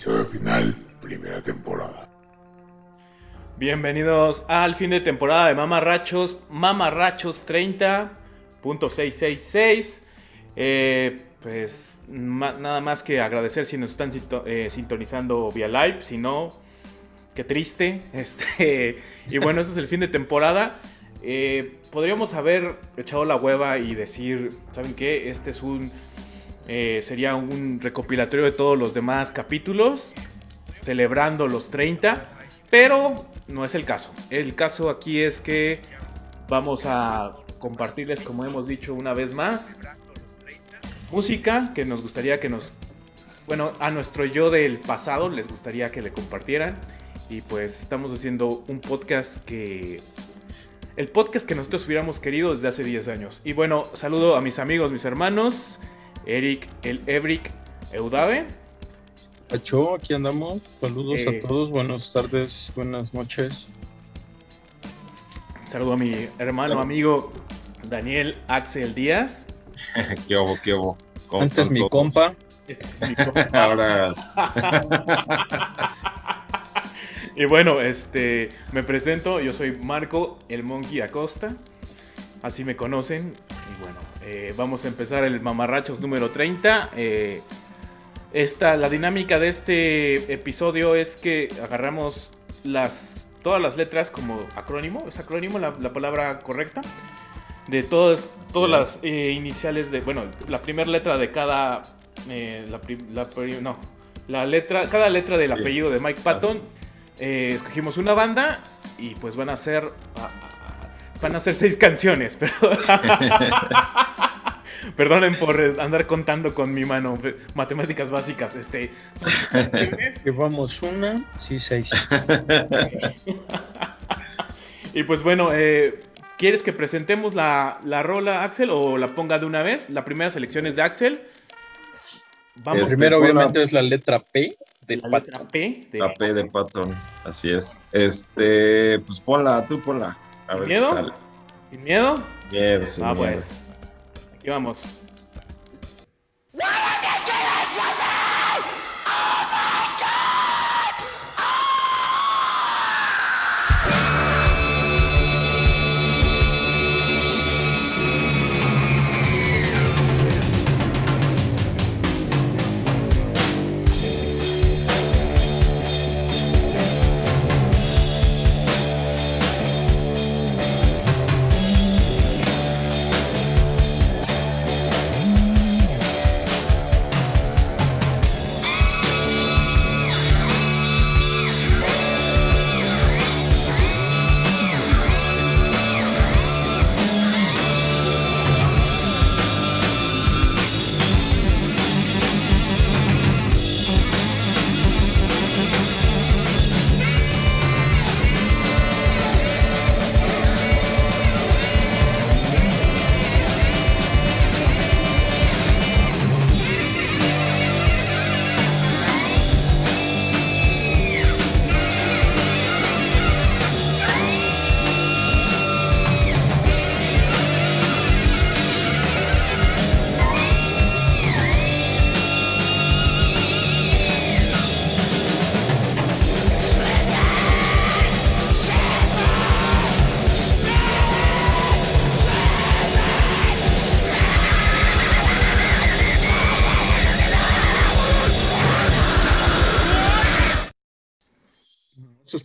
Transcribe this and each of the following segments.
episodio final, primera temporada. Bienvenidos al fin de temporada de Mamarrachos, Mamarrachos 30.666. Eh, pues nada más que agradecer si nos están eh, sintonizando vía live, si no, qué triste. Este, y bueno, este es el fin de temporada. Eh, podríamos haber echado la hueva y decir, ¿saben qué? Este es un. Eh, sería un recopilatorio de todos los demás capítulos, celebrando los 30, pero no es el caso. El caso aquí es que vamos a compartirles, como hemos dicho una vez más, música que nos gustaría que nos. Bueno, a nuestro yo del pasado les gustaría que le compartieran. Y pues estamos haciendo un podcast que el podcast que nosotros hubiéramos querido desde hace 10 años. Y bueno, saludo a mis amigos, mis hermanos, Eric, el Ebrick, Eudave. Pacho, aquí andamos. Saludos a eh, todos, buenas tardes, buenas noches. Saludo a mi hermano, amigo Daniel Axel Díaz. qué obo, qué obo. Este es mi compa. Este es mi compa. Ahora. Y bueno, este, me presento, yo soy Marco el Monkey Acosta, así me conocen. Y bueno, eh, vamos a empezar el Mamarrachos número 30. Eh, esta, la dinámica de este episodio es que agarramos las, todas las letras como acrónimo, es acrónimo la, palabra correcta, de todas, todas las eh, iniciales de, bueno, la primera letra de cada, la, no, la letra, cada letra del apellido de Mike Patton eh, escogimos una banda y pues van a ser van a ser seis canciones, pero Perdonen por andar contando con mi mano matemáticas básicas, este llevamos una, sí seis. y pues bueno, eh, ¿quieres que presentemos la, la rola Axel o la ponga de una vez? La primera selección es de Axel. Vamos. Primero obviamente es la letra P la letra P. De la P de Patton, así es. Este, pues ponla, tú ponla. A ver miedo? Sale. ¿Sin miedo? Miedo, sin ah, miedo. pues. Aquí vamos.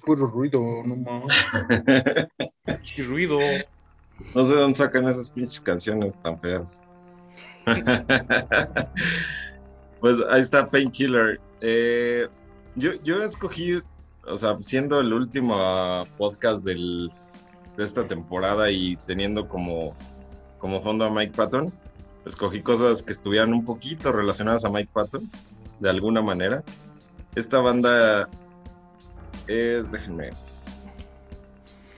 Puro ruido, no mames. Qué ruido. No sé dónde sacan esas pinches canciones tan feas. pues ahí está Painkiller. Eh, yo, yo escogí, o sea, siendo el último podcast del, de esta temporada y teniendo como, como fondo a Mike Patton, escogí cosas que estuvieran un poquito relacionadas a Mike Patton, de alguna manera. Esta banda es, déjenme,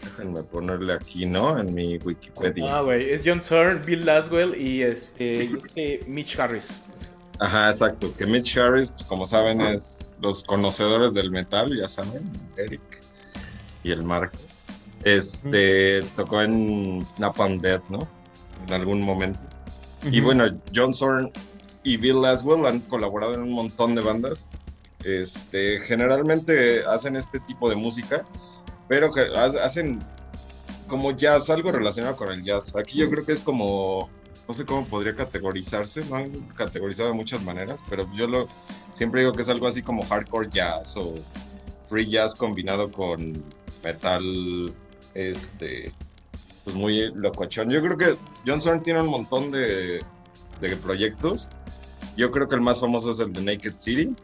déjenme ponerle aquí, ¿no? En mi Wikipedia. Ah, güey, es John Zorn, Bill Laswell y este, este Mitch Harris. Ajá, exacto, que Mitch Harris, pues como saben, es los conocedores del metal, ya saben, Eric y el Mark. Este, tocó en Napalm Dead, ¿no? En algún momento. Y bueno, John Zorn y Bill Laswell han colaborado en un montón de bandas Este, generalmente hacen este tipo de música, pero hacen como jazz, algo relacionado con el jazz. Aquí yo creo que es como, no sé cómo podría categorizarse, no han categorizado de muchas maneras, pero yo lo siempre digo que es algo así como hardcore jazz o free jazz combinado con metal, este, pues muy locochón. Yo creo que John Zorn tiene un montón de, de proyectos. Yo creo que el más famoso es el de Naked City.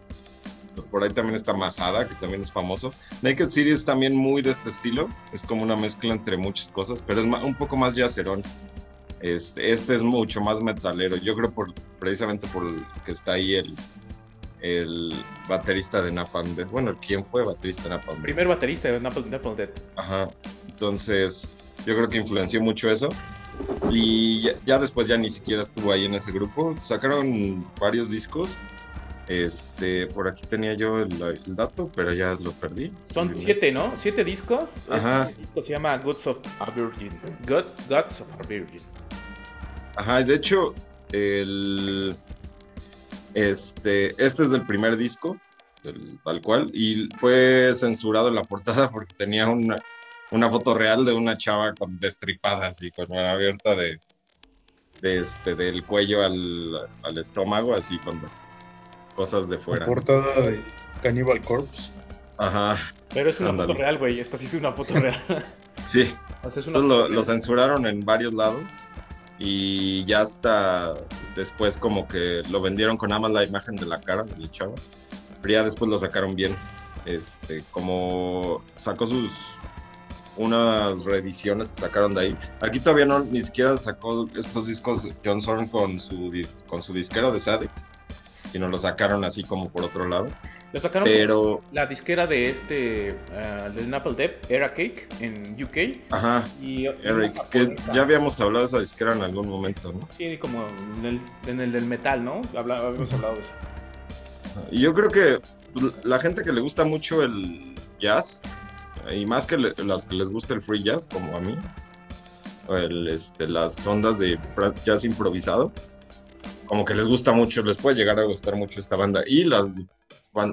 Por ahí también está Masada, que también es famoso. Naked City es también muy de este estilo. Es como una mezcla entre muchas cosas, pero es un poco más yacerón. Este, este es mucho más metalero. Yo creo por precisamente por el que está ahí el, el baterista de Napalm Death. Bueno, ¿quién fue baterista de Napalm Death? Primer baterista de Napalm, Napalm Death. Ajá. Entonces, yo creo que influenció mucho eso. Y ya, ya después ya ni siquiera estuvo ahí en ese grupo. Sacaron varios discos. Este, por aquí tenía yo el, el dato, pero ya lo perdí. Son siete, ¿no? Siete discos. Ajá. Este disco se llama Gods of a Virgin. God, Gods of a Virgin. Ajá, de hecho, el, este, este es del primer disco, el- tal cual, y fue censurado en la portada porque tenía una, una foto real de una chava con destripadas y con la abierta de, de este, del cuello al, al estómago, así con las cosas de La fuera. portada de Cannibal Corpse. Ajá, Pero es una foto real, güey. Esta sí es una foto real. sí. o sea, es una Entonces lo, foto lo real. censuraron en varios lados y ya hasta después como que lo vendieron con nada más la imagen de la cara del chavo. Pero ya después lo sacaron bien. Este, como sacó sus unas reediciones que sacaron de ahí. Aquí todavía no ni siquiera sacó estos discos John Zorn con su con su disquero de Sadik, sino lo sacaron así como por otro lado. Lo sacaron Pero la disquera de este, ah, del Napalm Death, Era Cake, en UK. ajá, Y Eric, que ya habíamos hablado de esa disquera en algún momento, ¿no? Sí, como en el, en el del metal, ¿no? Habla- habíamos hablado de eso. Y yo creo que la gente que le gusta mucho el jazz, y más que le- las que les gusta el free jazz, como a mí, el, este, las ondas de jazz improvisado, como que les gusta mucho, les puede llegar a gustar mucho esta banda. Y las,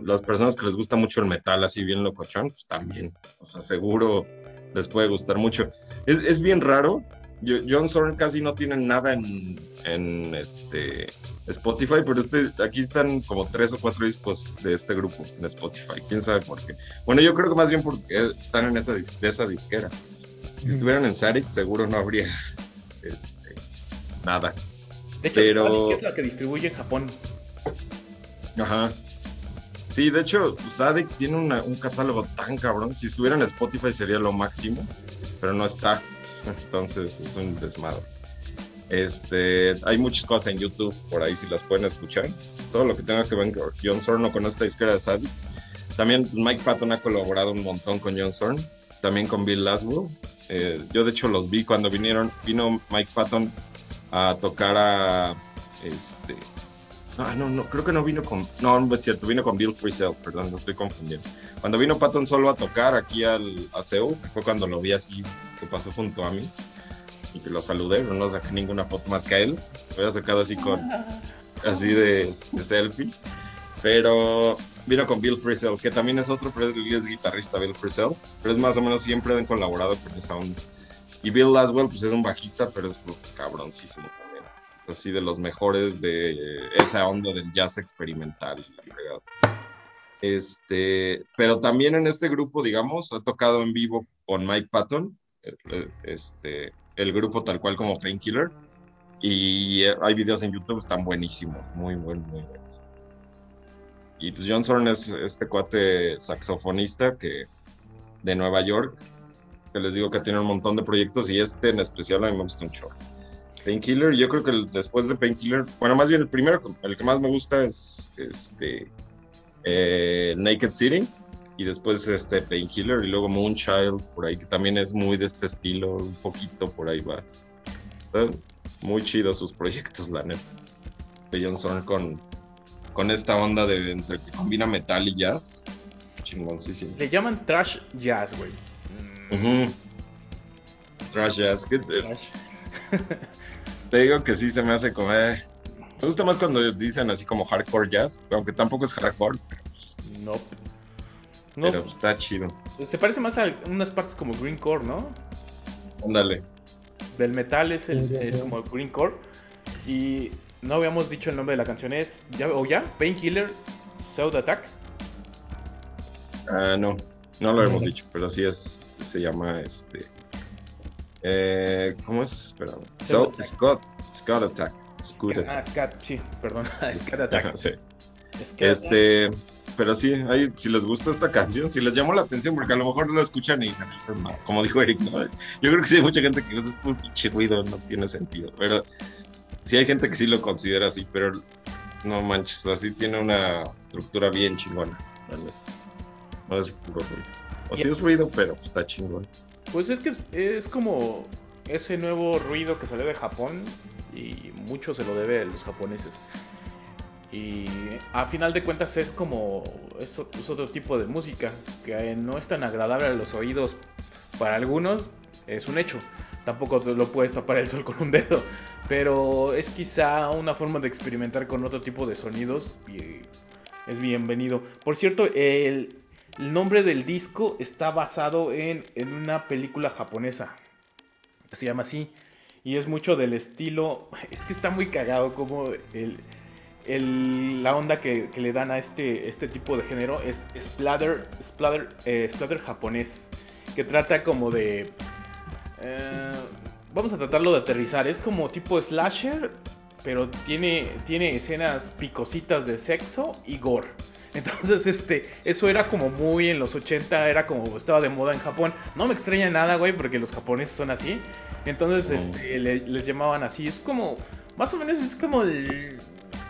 las personas que les gusta mucho el metal, así bien locochón, pues también. O sea, seguro les puede gustar mucho. Es, es bien raro. John Zorn casi no tiene nada en, en este Spotify, pero este, aquí están como tres o cuatro discos de este grupo en Spotify. ¿Quién sabe por qué? Bueno, yo creo que más bien porque están en esa, de esa disquera. Si estuvieran en Sarix, seguro no habría este, nada. De hecho, Pero- es la que distribuye en Japón. Ajá. Sí, de hecho, Sadik tiene una- un catálogo tan cabrón. Si estuviera en Spotify sería lo máximo, pero no está. Entonces es un desmadre. Este, hay muchas cosas en YouTube por ahí si las pueden escuchar. Todo lo que tenga que ver con John Zorn con esta disquera de Sadik. También Mike Patton ha colaborado un montón con John Zorn, también con Bill Laswell. Eh, yo de hecho los vi cuando vinieron, vino Mike Patton a tocar a este no, no, no, creo que no vino con. No, no es cierto, vino con Bill Frisell, perdón, lo estoy confundiendo. Cuando vino Patton solo a tocar aquí al, a Seúl, fue cuando lo vi así, que pasó junto a mí, y que lo saludé, no saqué ninguna foto más que a él. Lo había sacado así con. así de, de selfie. Pero vino con Bill Frisell, que también es otro, pero es guitarrista, Bill Frisell. Pero es más o menos siempre han colaborado con esa onda. Y Bill Laswell, pues es un bajista, pero es pues, cabroncísimo también. Es así de los mejores de esa onda del jazz experimental. Este, pero también en este grupo, digamos, ha tocado en vivo con Mike Patton, eh, eh, este, el grupo tal cual como Painkiller. Y eh, hay videos en YouTube, están buenísimos, muy buen, muy buenos. Y pues John Zorn es este cuate saxofonista que de Nueva York, que les digo que tiene un montón de proyectos y este en especial a mí me gusta. Painkiller, yo creo que el- después de Painkiller, bueno, más bien el primero, el que más me gusta es este eh, Naked City y después este Painkiller y luego Moonchild por ahí que también es muy de este estilo, un poquito por ahí va. Están muy chidos sus proyectos, la neta. De John Zorn con, con esta onda de entre que combina metal y jazz. Chingoncísimo. Le llaman trash jazz, güey. Mm, Ujú. Trash jazz. que te, trash. te digo que sí se me hace como. eh, Me gusta más cuando dicen así como hardcore jazz, aunque tampoco es hardcore. Nope. No, pero está chido. Se parece más a unas partes como Green Core, ¿no? Ándale. Del metal es, el, es como Green Core. Y no habíamos dicho el nombre de la canción, es. ¿ya, ¿O ya? Painkiller South Attack. Ah, no. No lo hemos dicho, pero sí es. Se llama este. Eh, ¿Cómo es? Espera. Scott, Scott Attack. Ah, Scott, sí, perdón. Scott Attack. sí. este. Pero sí, ahí, si les gusta esta canción, si les llamó la atención, porque a lo mejor no la escuchan y dicen, como dijo Eric, ¿no? Yo creo que sí hay mucha gente que es un pinche ruido, no tiene sentido. Pero sí hay gente que sí lo considera así, pero no manches, así tiene una estructura bien chingona. No es puro ruido. O sí es ruido, pero está chingón. Pues es que es, como ese nuevo ruido que salió de Japón y mucho se lo debe a los japoneses. Y a final de cuentas es como es, otro tipo de música que no es tan agradable a los oídos para algunos, es un hecho. Tampoco lo puedes tapar el sol con un dedo, pero es quizá una forma de experimentar con otro tipo de sonidos y es bienvenido. Por cierto, el, el nombre del disco está basado en, una película japonesa. Se llama así. Y es mucho del estilo. Es que está muy cagado como la onda que, le dan a este, este tipo de género es splatter, splatter, eh, japonés. Que trata como de. Eh, vamos a tratarlo de aterrizar. Es como tipo slasher. Pero tiene, tiene escenas picositas de sexo y gore. Entonces, este, eso era como muy en los 80, era como estaba de moda en Japón. No me extraña nada, güey, porque los japoneses son así. Entonces, este, les llamaban así. Es como, más o menos es como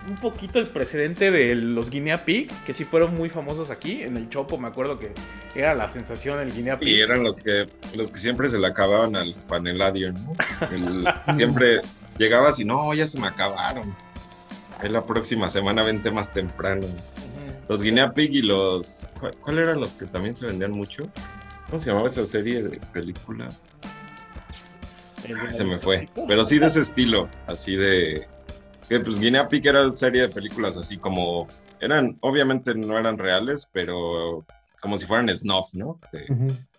un poquito el precedente de los Guinea Pig, que sí fueron muy famosos aquí. En el Chopo me acuerdo que era la sensación el Guinea Pig. Y eran los que, los que siempre se le acababan al paneladio, ¿no? siempre llegabas y no, ya se me acabaron. Es la próxima semana, vente más temprano. Los Guinea Pig y los. ¿Cuál, eran los que también se vendían mucho? ¿Cómo se llamaba esa serie de película? se me fue. Pero sí de ese estilo, así de. Que pues Guinea Pig era una serie de películas así como. Eran, obviamente no eran reales, pero como si fueran snuff, ¿no?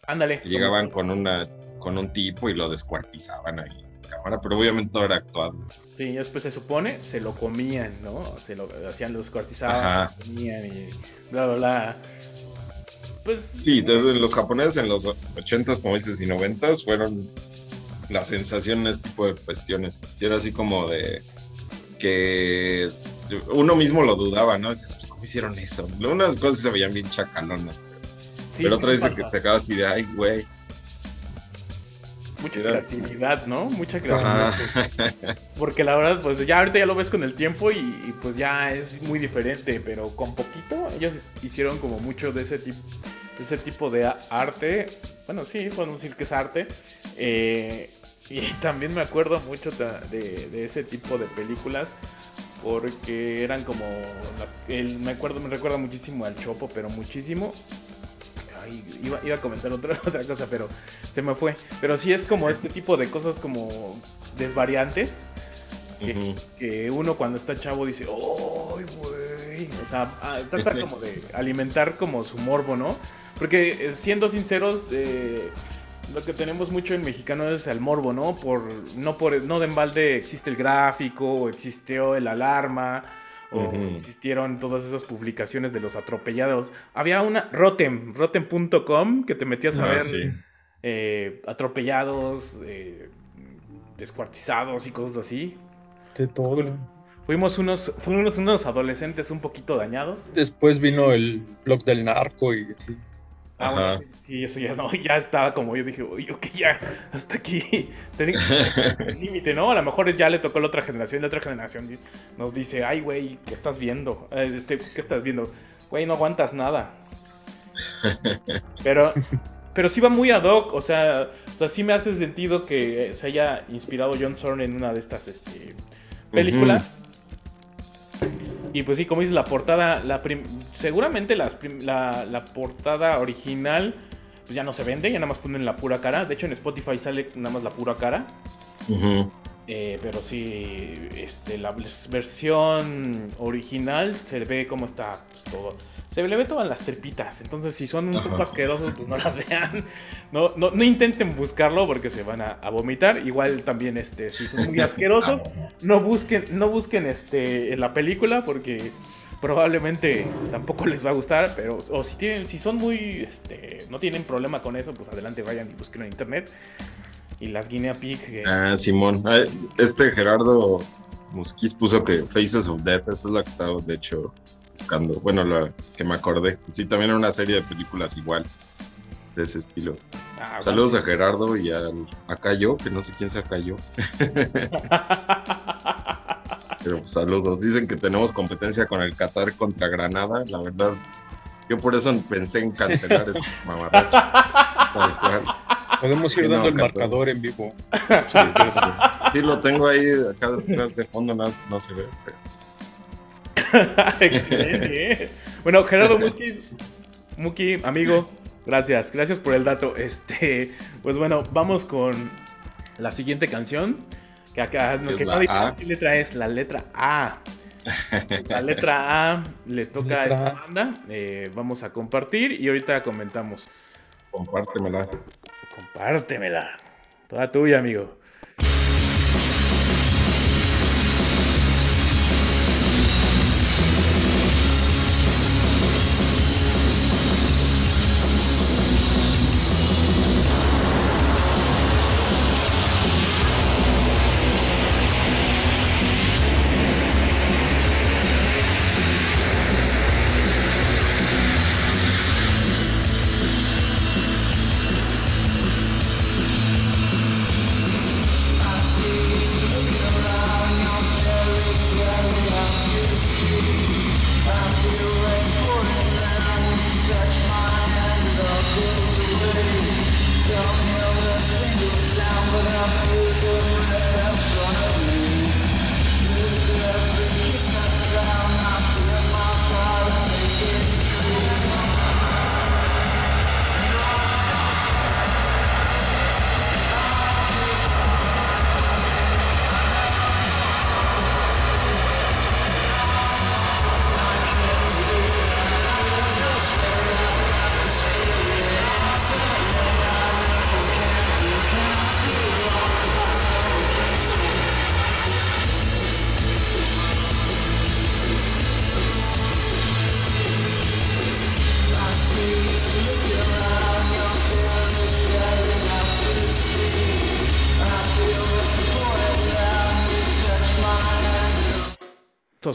Ándale. Llegaban con una con un tipo y lo descuartizaban ahí pero obviamente todo era actuado. Sí, después se supone, se lo comían, ¿no? Se lo hacían, los cuartizaban, comían y bla, bla, bla. Pues, sí, entonces los japoneses en los 80s, como dices, y 90s fueron la sensación en este tipo de cuestiones. Y era así como de que uno mismo lo dudaba, ¿no? Dices, pues, ¿cómo hicieron eso? Unas cosas se veían bien chacalonas, pero, otras dice que te acabas así de, ay, güey, mucha creatividad, ¿no? Mucha creatividad. Porque la verdad, pues ya ahorita ya lo ves con el tiempo y, pues ya es muy diferente, pero con poquito ellos hicieron como mucho de ese tipo, de ese tipo de arte. Bueno, sí, podemos decir que es arte. Eh, y también me acuerdo mucho de, de, ese tipo de películas porque eran como las, el, me acuerdo me recuerda muchísimo al Chopo pero muchísimo iba, iba, a comentar otra, otra cosa, pero se me fue. Pero sí es como este tipo de cosas como desvariantes. Que, uno cuando está chavo dice, ¡ay, güey! O sea, trata como de alimentar como su morbo, ¿no? Porque eh, siendo sinceros, eh, lo que tenemos mucho en mexicano es el morbo, ¿no? Por, no, por, no de embalde existe el gráfico, o existió el alarma, o existieron todas esas publicaciones de los atropellados. Había una Rotem, rotem.com, que te metías a ah, ver eh, atropellados, eh, descuartizados y cosas así. De todo. Fuimos unos, fuimos unos adolescentes un poquito dañados. Después vino el blog del narco y así. Ah, sí, eso ya no, ya estaba como yo dije, oye, ok, ya, hasta aquí, límite, ¿no? A lo mejor ya le tocó a la otra generación, la otra generación nos dice, ay, güey, ¿qué estás viendo? Eh, este, ¿Qué estás viendo? Güey, no aguantas nada. Pero, pero sí va muy ad hoc, o sea, o sea, sí me hace sentido que se haya inspirado John Zorn en una de estas este, películas. Y pues sí, como dices, la portada, la seguramente la, la, portada original pues ya no se vende, ya nada más ponen la pura cara. De hecho en Spotify sale nada más la pura cara. Eh, pero sí, este, la versión original se ve como está pues, todo. Se le ve todas las tripitas. Entonces, si son un poco asquerosos, pues no las vean. No, no, no intenten buscarlo porque se van a, vomitar. Igual también, este, si son muy asquerosos, no busquen, no busquen este, la película porque probablemente tampoco les va a gustar. Pero, o si tienen, si son muy, este, no tienen problema con eso, pues adelante vayan y busquen en internet. Y las guinea pig. Eh, ah, Simón. Ah, este Gerardo Musquiz puso que Faces of Death, esa es la que estaba, de hecho, buscando. Bueno, la que me acordé. Sí, también una serie de películas igual, de ese estilo. Ah, Saludos a Gerardo y a, a Cayo, que no sé quién sea Cayo. Pero pues, saludos. Dicen que tenemos competencia con el Qatar contra Granada. La verdad, yo por eso pensé en cancelar este mamarracho. Podemos ir dando el marcador en vivo. Sí, sí, lo tengo ahí acá detrás de fondo, nada más no se ve. Excelente, ¿eh? Bueno, Gerardo Muskis, Muki, amigo, gracias, gracias por el dato. Este, pues bueno, vamos con la siguiente canción. Que acá no, que ¿qué letra es? La letra A. La letra A le toca a esta banda. Eh, vamos a compartir y ahorita comentamos. Compártemela. Compártemela. Toda tuya, amigo.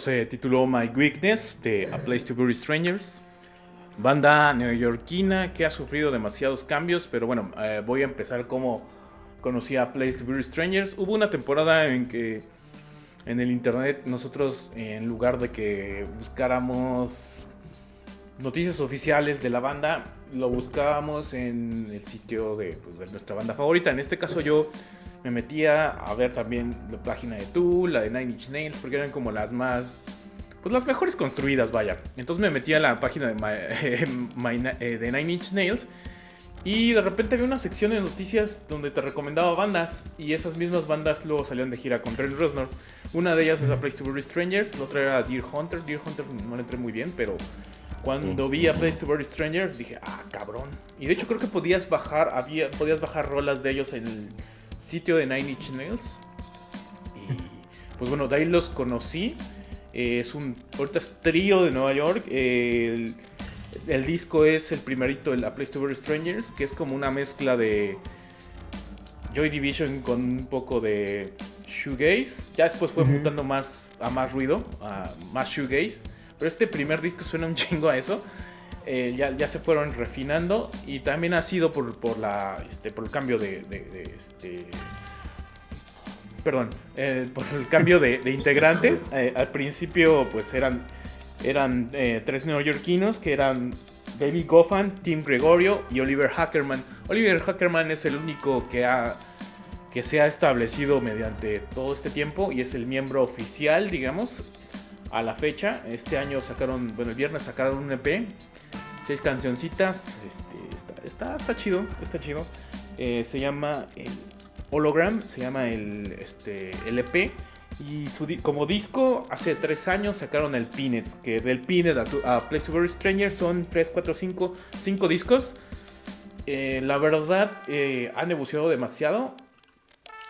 Se tituló My Weakness de A Place to Bury Strangers. Banda neoyorquina que ha sufrido demasiados cambios, pero bueno, eh, voy a empezar como conocí a Place to Bury Strangers. Hubo una temporada en que en el internet nosotros en lugar de que buscáramos noticias oficiales de la banda, lo buscábamos en el sitio de, pues, de nuestra banda favorita. En este caso yo me metía a ver también la página de Tool, la de Nine Inch Nails, porque eran como las más, pues las mejores construidas, vaya. Entonces me metía a la página de, eh, de Nine Inch Nails y de repente había una sección de noticias donde te recomendaba bandas y esas mismas bandas luego salían de gira con Trent Reznor. Una de ellas es A Place to Bury Strangers, la otra era Deer Hunter. Deer Hunter no le entré muy bien, pero cuando vi A Place to Bury Strangers dije, ah, cabrón. Y de hecho creo que podías bajar, había, podías bajar rolas de ellos en el sitio de Nine Inch Nails. Y pues bueno, de ahí los conocí. Eh, es un ahorita es trío de Nueva York. el, disco es el primerito, el A Place to Bury Strangers, que es como una mezcla de Joy Division con un poco de shoegaze. Ya después fue mutando más a más ruido, a más shoegaze. Pero este primer disco suena un chingo a eso. Eh, ya, se fueron refinando y también ha sido por, por, la, este, por el cambio de, este, perdón, eh, por el cambio de, integrantes. Eh, al principio pues eran, eran tres neoyorquinos que eran David Goffan, Tim Gregorio y Oliver Hackerman. Oliver Hackerman es el único que ha que se ha establecido mediante todo este tiempo y es el miembro oficial, digamos, a la fecha. Este año sacaron, bueno, el viernes sacaron un EP seis cancioncitas. Este, está, está, chido, está chido. Eh, se llama el Hologram, se llama el, este, EP. Y su como disco, hace tres años sacaron el Pinet, que del Pinet a, Place to Very Stranger son 3, 4, 5, 5 discos. Eh, la verdad, eh, han evolucionado demasiado.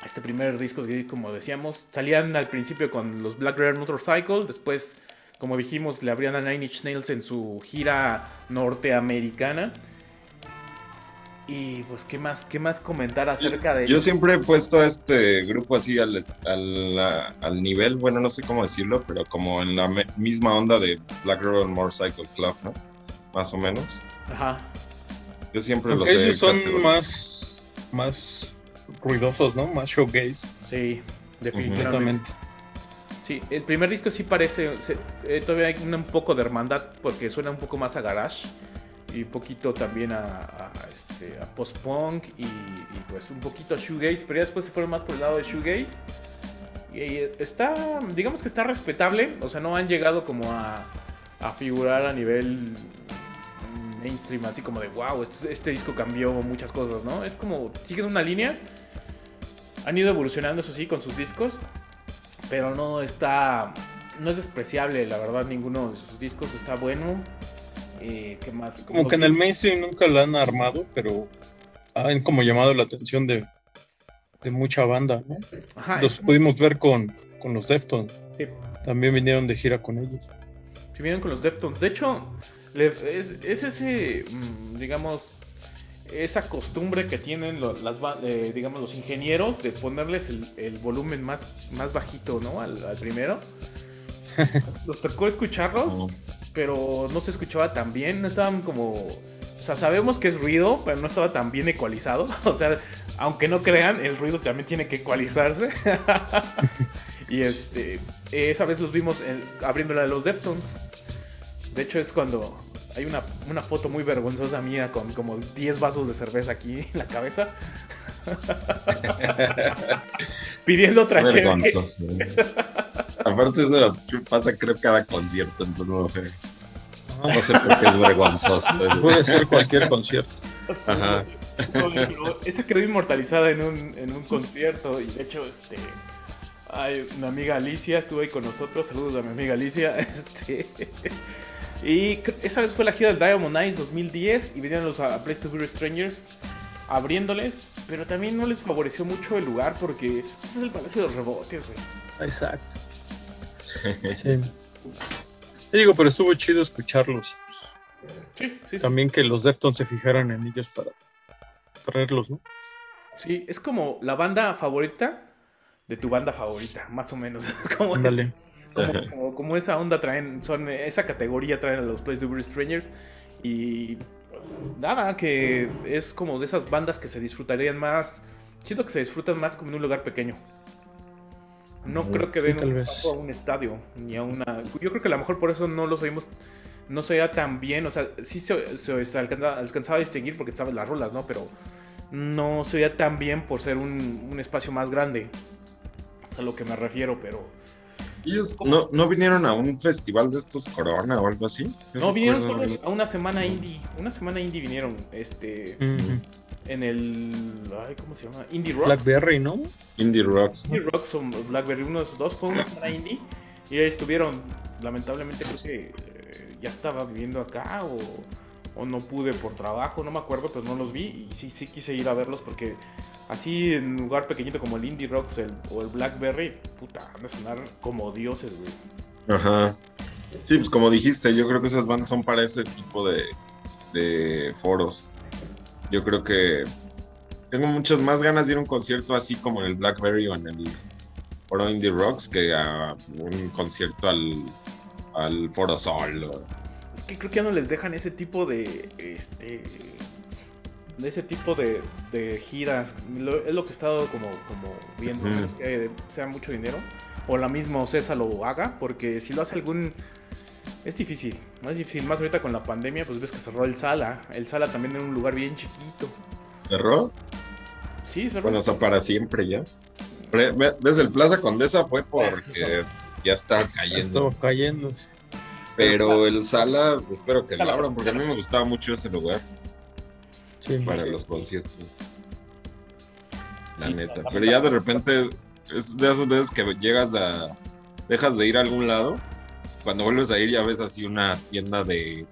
Este primer disco, como decíamos, salían al principio con los Black Rare Motorcycle, después, como dijimos, le abrían a Nine Inch Nails en su gira norteamericana. Y pues, ¿qué más, qué más comentar acerca de Yo siempre he puesto a este grupo así al, al, al nivel, bueno, no sé cómo decirlo, pero como en la me- misma onda de Black Road Motorcycle Club, ¿no? Más o menos. Ajá. Yo siempre Aunque los he ellos son más, más ruidosos, ¿no? Más showgaze, Sí, definitivamente. Sí, el primer disco sí parece, eh, todavía hay un, poco de hermandad porque suena un poco más a garage y poquito también a, este, post-punk y, y, pues un poquito a shoegaze, pero ya después se fueron más por el lado de shoegaze y, eh, está, digamos que está respetable, o sea, no han llegado como a, figurar a nivel mainstream, así como de wow, este, este disco cambió muchas cosas, ¿no? Es como, siguen una línea, han ido evolucionando, eso sí, con sus discos, pero no está, no es despreciable, la verdad, ninguno de sus discos está bueno. Eh, ¿Qué más? Como Los que en el mainstream nunca la han armado, pero han como llamado la atención de, de mucha banda, ¿no? Ajá, Los es pudimos ver con, con los Deftones. sí, También vinieron de gira con ellos. sí vienen con los Deftones. De hecho, es, es ese, mm, digamos, esa costumbre que tienen lo- las, eh, digamos, los ingenieros de ponerles el, el volumen más, más bajito, ¿no? Al, al primero. Nos tocó escucharlos. No. pero no se escuchaba tan bien, no estaban como... O sea, sabemos que es ruido, pero no estaba tan bien ecualizado. O sea, aunque no crean, el ruido también tiene que ecualizarse. y este, esa vez los vimos en- abriéndola de los Deftones. De hecho, es cuando hay una, una foto muy vergonzosa mía con como 10 vasos de cerveza aquí en la cabeza. Pidiendo otra. Vergonzoso. Aparte eso pasa creo cada concierto, entonces no sé. No sé por qué es vergonzoso. Puede ser cualquier concierto. Ajá. Pero esa quedó inmortalizada en un, en un concierto y de hecho este hay una amiga Alicia estuvo ahí con nosotros saludos a mi amiga Alicia este y esa vez fue la gira del Diamond Eyes 2010 y vinieron los a Place to Be Strangers abriéndoles pero también no les favoreció mucho el lugar porque pues, es el Palacio de los Rebotes güey Exacto. Sí. Te digo, pero estuvo chido escucharlos. sí, sí, sí. También que los Deftones se fijaran en ellos para traerlos, ¿no? Sí, es como la banda favorita de tu banda favorita, más o menos. Es como, Ándale. Como, esa onda traen, son esa categoría traen a los Place to Be Strangers. Y pues, nada, que es como de esas bandas que se disfrutarían más. Siento que se disfrutan más como en un lugar pequeño. No Ujú. creo que den tal un vez. paso a un estadio, ni a una. Yo creo que a lo mejor por eso no los oímos. No se oía tan bien, o sea, sí se, se- se alcanza- alcanzaba a distinguir porque sabes las rolas, ¿no? Pero no se oía tan bien por ser un, un espacio más grande. Es a lo que me refiero, pero. Ellos no, no vinieron a un festival de estos Corona o algo así. No, vinieron a una semana indie. Una semana indie vinieron. Este. En el. Ay, ¿cómo se llama? Indie Rock. Blackberry, ¿no? Indie Rocks. Indie Rock son Blackberry, uno de esos dos. Fue una semana indie. Y ahí estuvieron. Lamentablemente creo que eh, ya estaba viviendo acá o, o no pude por trabajo, no me acuerdo, pero no los vi. Y sí, sí quise ir a verlos porque así en un lugar pequeñito como el Indie Rocks el- o el Blackberry, puta, van a sonar como dioses, güey. Ajá. Sí, pues como dijiste, yo creo que esas bandas son para ese tipo de, de foros. Yo creo que tengo muchas más ganas de ir a un concierto así como en el Blackberry o en el Foro Indie Rocks que a un concierto al, al Foro Sol. o- Es que creo que ya no les dejan ese tipo de. Este. De ese tipo de, de giras. Lo- es lo que he estado como, como viendo. Es que sea mucho dinero. O la misma Ocesa lo haga. Porque si lo hace algún. Es difícil. No es difícil. Más ahorita con la pandemia, pues ves que cerró el Sala. El Sala también era un lugar bien chiquito. ¿Cerró? Sí, cerró. Bueno, o sea, para siempre ya. ¿Ves? El Plaza Condesa fue porque ya está cayendo. estaba cayendo. Pero el Sala, espero que lo abran porque a mí me gustaba mucho ese lugar. Sí. para los conciertos. La Sí, neta. la- Pero ya de repente es de esas veces que llegas a. dejas de ir a algún lado. Cuando vuelves a ir ya ves así una tienda de,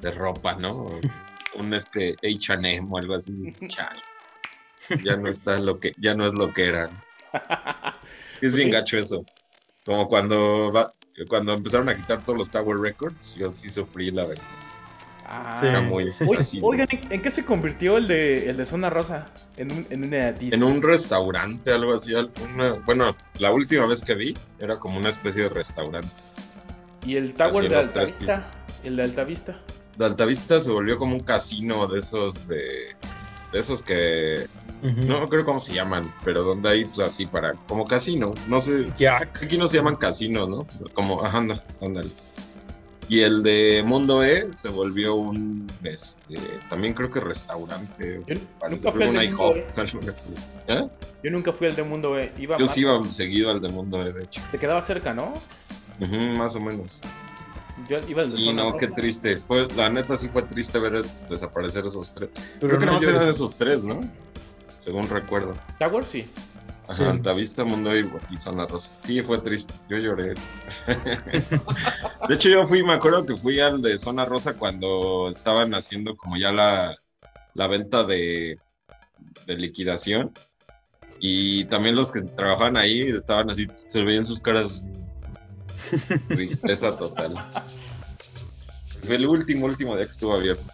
de ropa, ¿no? Un este H&M o algo así. dices, "Chale, Ya no está lo que, ya no es lo que era. Es bien gacho eso. Como cuando va- cuando empezaron a quitar todos los Tower Records, yo sí sufrí la verdad. Ah, Sí. Era muy oigan, ¿en, qué se convirtió el de, el de Zona Rosa? En, un, en una disco. En un restaurante, algo así. alguna- bueno, la última vez que vi era como una especie de restaurante. Y el Tower de Altavista. El de Altavista. De Altavista se volvió como un casino de esos de. De esos que. Ujú. No creo cómo se llaman, pero donde hay pues así para. Como casino. No sé. Jack. Aquí no se llaman casinos, ¿no? Como. Ajá, anda, ándale. Y el de Mundo E se volvió un. Este. También creo que restaurante. Yo, Parece nunca fui un de. Mundo E. ¿Eh? Yo nunca fui al de Mundo E. Iba Yo más- sí iba seguido al de Mundo E, de hecho. Te quedaba cerca, ¿no? Ujú, más o menos. Yo iba al de Sí, no, qué Rosa. triste. Fue, la neta sí fue triste ver desaparecer esos tres. Pero Creo que no no eran esos tres, ¿no? Según recuerdo. Tower, sí. Ajá, Sí. Altavista, Mundo y, y Zona Rosa. Sí, fue triste. Yo lloré. de hecho, yo fui, me acuerdo que fui al de Zona Rosa cuando estaban haciendo como ya la, la venta de, de liquidación. Y también los que trabajaban ahí estaban así, se veían sus caras. Tristeza total. Fue el último, último día que estuvo abierto.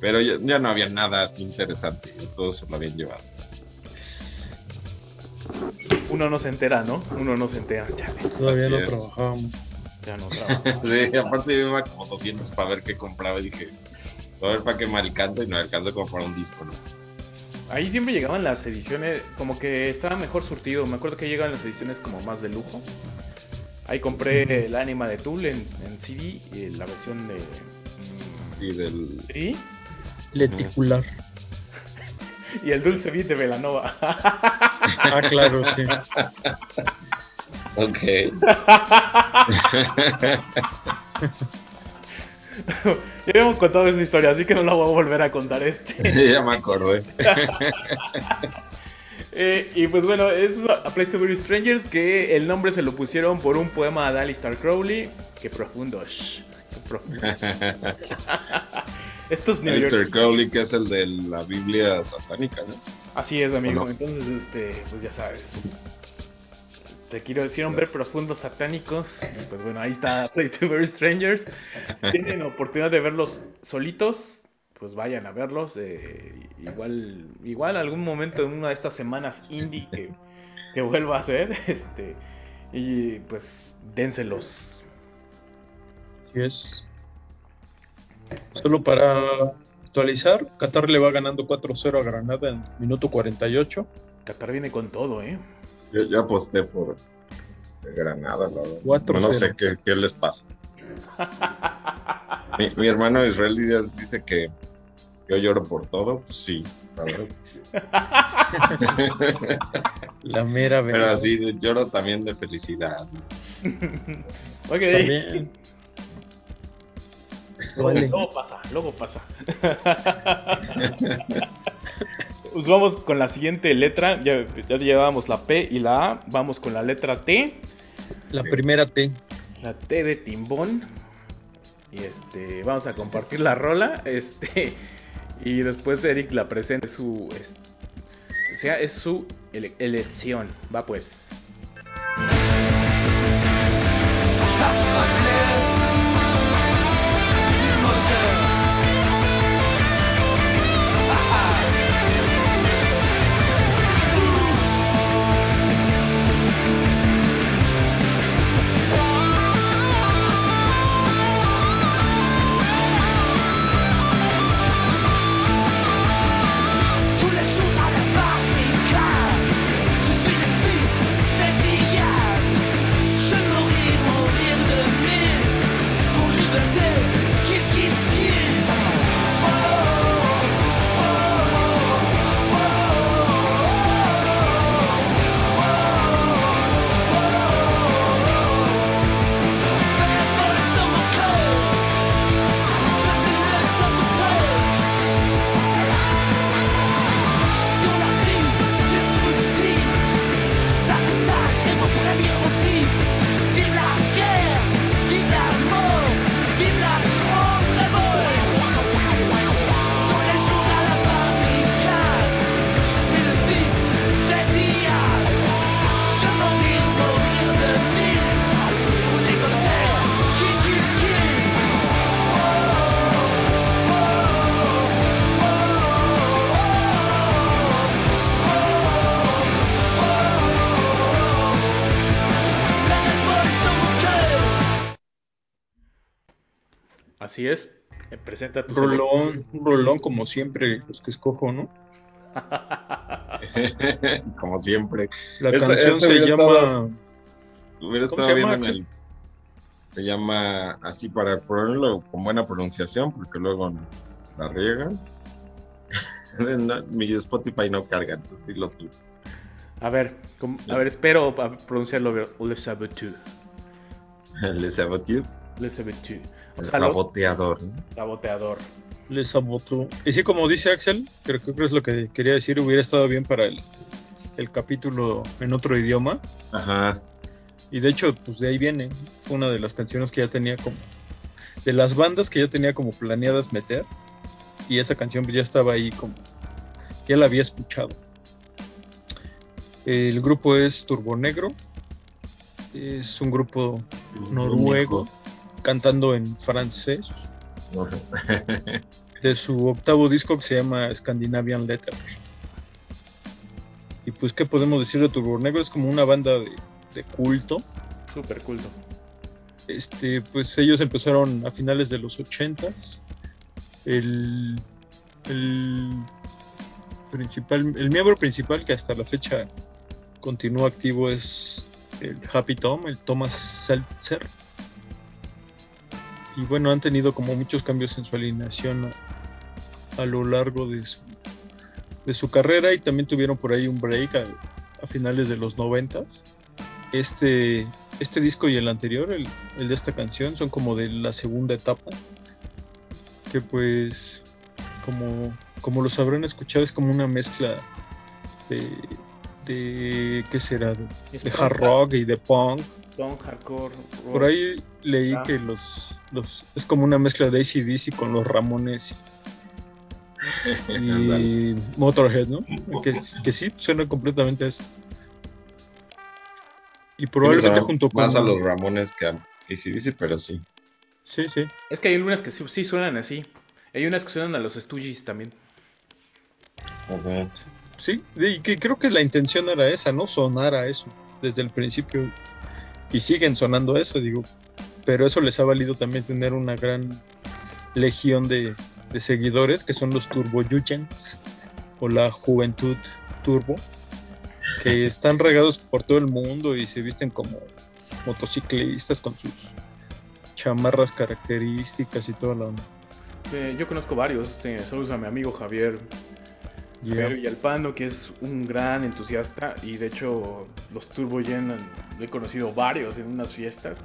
Pero ya, ya no había nada así interesante. Todos se lo habían llevado. Uno no se entera, ¿no? Uno no se entera. Chale, Todavía Así no es. trabajábamos. ya no trabajo. Sí, aparte yo iba como 200 para ver qué compraba y dije, a ver para qué me alcanza y no me alcanza como para un disco, ¿no? Ahí siempre llegaban las ediciones, como que estaba mejor surtido. Me acuerdo que llegaban las ediciones como más de lujo. Ahí compré el Anima de Tool en, en CD, y la versión de. Y del... ¿Sí? Leticular. Y el Dulce Beat de Velanova. Ah, claro, sí. Ok. ya habíamos contado esa historia, así que no la voy a volver a contar este. ya me acordé. Eh, y pues bueno, es A Place to Bury Strangers, que el nombre se lo pusieron por un poema de Alistair Crowley. Qué profundo, Estos York. Mr. Crowley, que es el de la Biblia satánica, ¿no? Así es, amigo. Entonces, este, pues ya sabes. Te quiero hicieron ver profundos satánicos. Pues bueno, ahí está Place to Bury Strangers. Si tienen oportunidad de verlos solitos, pues vayan a verlos. eh, igual, igual algún momento en una de estas semanas indie que, que vuelva a ser. Este, y pues dénselos. Así es. Solo para actualizar, Qatar le va ganando 4-0 a Granada en minuto 48. Qatar viene con todo, ¿eh? Yo, yo aposté por Granada, la verdad. No sé qué, qué les pasa. Mi, mi hermano Israel Díaz dice que yo lloro por todo. Pues sí, la verdad. La mera Pero verdad. así lloro también de felicidad. Ok. También. Vale. Luego pasa, luego pasa. Pues vamos con la siguiente letra. Ya, ya llevábamos la P y la A. Vamos con la letra T. La primera T. La T de timbón. Y este, vamos a compartir la rola. Este, y después Eric la presente su. es- o sea, es su ele- elección. Va pues. Así es. Eh, presenta tu Rolón, un rolón como siempre, los que escojo, ¿no? Como siempre. La Esta- canción este se llama... estado- Hubiera ¿Cómo estado se bien en el. Se llama así para ponerlo con buena pronunciación, porque luego la riegan. No, mi Spotify no carga, entonces dilo tú. A ver, com- a ver, espero a pronunciarlo bien. Le saboteur. Le saboteur, Le saboteur. El saboteador. ¿no? saboteador. Les sabotó. Y sí, como dice Axel, creo, creo que es lo que quería decir, hubiera estado bien para el, el capítulo en otro idioma. Ajá. Y de hecho, pues de ahí viene. Fue una de las canciones que ya tenía como. De las bandas que ya tenía como planeadas meter. Y esa canción pues, ya estaba ahí como. Ya la había escuchado. El grupo es Turbo Negro. Es un grupo noruego cantando en francés. De su octavo disco que se llama Scandinavian Letter. Y pues, ¿qué podemos decir de Turbo Negro? Es como una banda de, de culto. Super culto. Este, pues ellos empezaron a finales de los 80s. El, el principal, el miembro principal que hasta la fecha continúa activo es el Happy Tom, el Thomas Seltzer. Y bueno, han tenido como muchos cambios en su alineación a, a lo largo de su, de su carrera y también tuvieron por ahí un break a, a finales de los 90s. Este, este disco y el anterior, el, el de esta canción, son como de la segunda etapa. Que pues, como, como los habrán escuchado, es como una mezcla de, de ¿qué será? De, hard rock y de punk. Hardcore. rock. Por ahí leí Ah. que los, los es como una mezcla de ACDC con los Ramones y Motorhead, ¿no? Que, que sí, suena completamente a eso. Y probablemente junto con... Más a los Ramones que a ACDC, pero sí. Sí, sí. Es que hay algunas que sí, sí suenan así. Hay unas que suenan a los Stooges también. Sí, y que creo que la intención era esa, ¿no? Sonar a eso desde el principio. Y siguen sonando eso, digo. Pero eso les ha valido también tener una gran legión de, de seguidores, que son los Turbo Yujens, o la Juventud Turbo, que están regados por todo el mundo y se visten como motociclistas con sus chamarras características y toda la onda. Eh, yo conozco varios. eh, saludos a mi amigo Javier, Yeah. Javier Villalpando, que es un gran entusiasta. Y de hecho, los Turbo Gen he conocido varios en unas fiestas.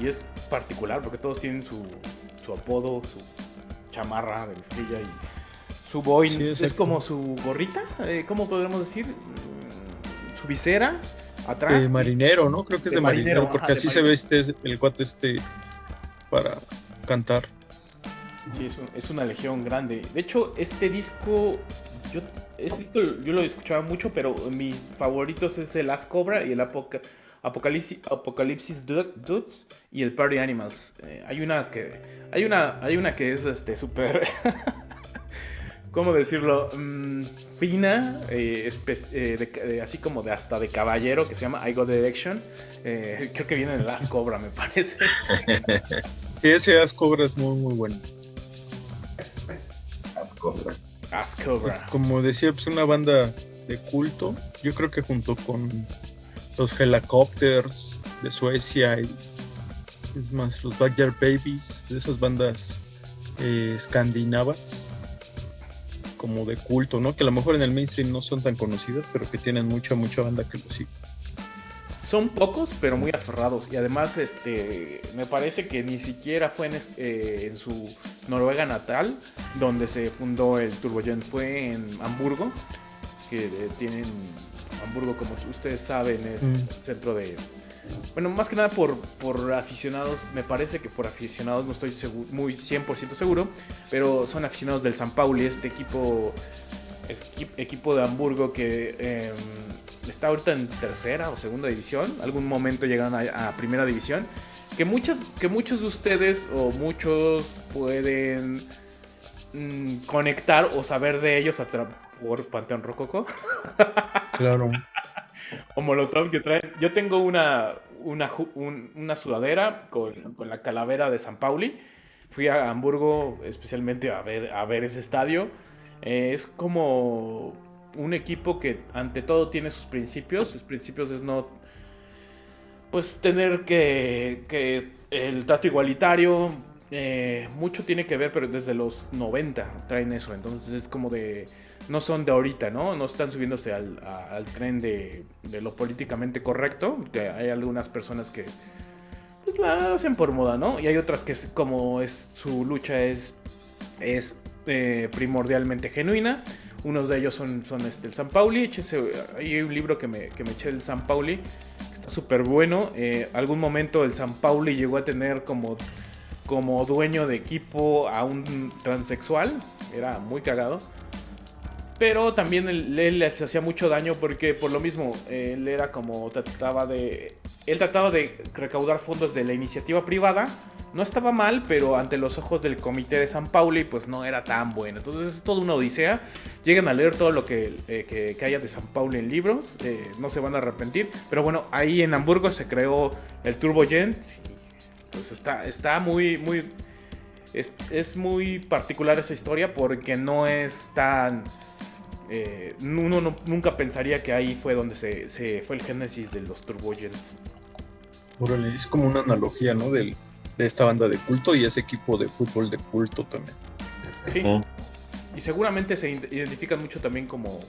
Y es particular porque todos tienen su, su apodo, su chamarra de mezclilla y su boin. Sí, es como su gorrita, eh, ¿cómo decir? Su visera atrás. de marinero, ¿no? Creo que es De de, marinero, marinero, porque ajá, así se ve este el cuate este para cantar. Sí, es, un- es una legión grande. De hecho, este disco, yo, disco yo lo escuchaba mucho, pero mis favoritos es el As Cobra y el Apoca- Apocalipsis, Apocalipsis Du- Dudes y el Party Animals. Eh, hay una que, hay una, hay una que es este súper, ¿cómo decirlo? Mm, fina, eh, eh, de- de- así como de hasta de caballero que se llama I Got Direction. Eh, creo que viene en el As Cobra, me parece. Que ese As Cobra es muy muy bueno. Asco. As Cobra. Como decía, pues una banda de culto. Yo creo que junto con los Helicopters de Suecia y es más los Backyard Babies, de esas bandas eh, escandinavas como de culto, ¿no? Que a lo mejor en el mainstream no son tan conocidas, pero que tienen mucha mucha banda que lo sigue. Son pocos, pero muy aferrados. Y además, este, me parece que ni siquiera fue en, eh, en su Noruega natal donde se fundó el Turbogen. Fue en Hamburgo, que eh, tienen Hamburgo, como ustedes saben, es Mm. el centro de... Bueno, más que nada por, por aficionados, me parece que por aficionados, no estoy segu- muy 100% seguro, pero son aficionados del San Pauli, este equipo, equipo de Hamburgo que eh, está ahorita en tercera o segunda división, algún momento llegaron a, a primera división, que muchos, que muchos de ustedes o muchos pueden mm, conectar o saber de ellos a por Panteón Rococo Claro. o Molotov que traen. Yo tengo una, una, un- una sudadera con, con la calavera de San Pauli Fui a Hamburgo especialmente a ver, a ver ese estadio. Eh, es como un equipo que ante todo tiene sus principios. Sus principios es no, pues tener que, que el trato igualitario. eh, mucho tiene que ver, pero desde los 90 traen eso. Entonces es como de no son de ahorita, ¿no? No están subiéndose al, a- al tren de, de lo políticamente correcto, que hay algunas personas que pues, la hacen por moda, ¿no? Y hay otras que como es su lucha es, es eh, primordialmente genuina. Unos de ellos son, este, el San Pauli. hay un libro que me, eché del San Pauli, que está súper bueno. Eh, algún momento el San Pauli llegó a tener como, como dueño de equipo a un transexual. Era muy cagado. Pero también él, él hacía mucho daño porque por lo mismo él era como trataba de él trataba de recaudar fondos de la iniciativa privada. No estaba mal, pero ante los ojos del comité de San Pauli, pues no era tan bueno. Entonces es toda una odisea. Lleguen a leer todo lo que, eh, que, haya de San Pauli en libros. eh, no se van a arrepentir. Pero bueno, ahí en Hamburgo se creó el Turbo Gent. y, Pues está, está muy, muy. Es, es muy particular esa historia porque no es tan. eh, uno no- nunca pensaría que ahí fue donde se, se fue el génesis de los Turbogents. Órale, es como una analogía, ¿no? Del, de esta banda de culto y ese equipo de fútbol de culto también. Sí. Y seguramente se id- identifican mucho también como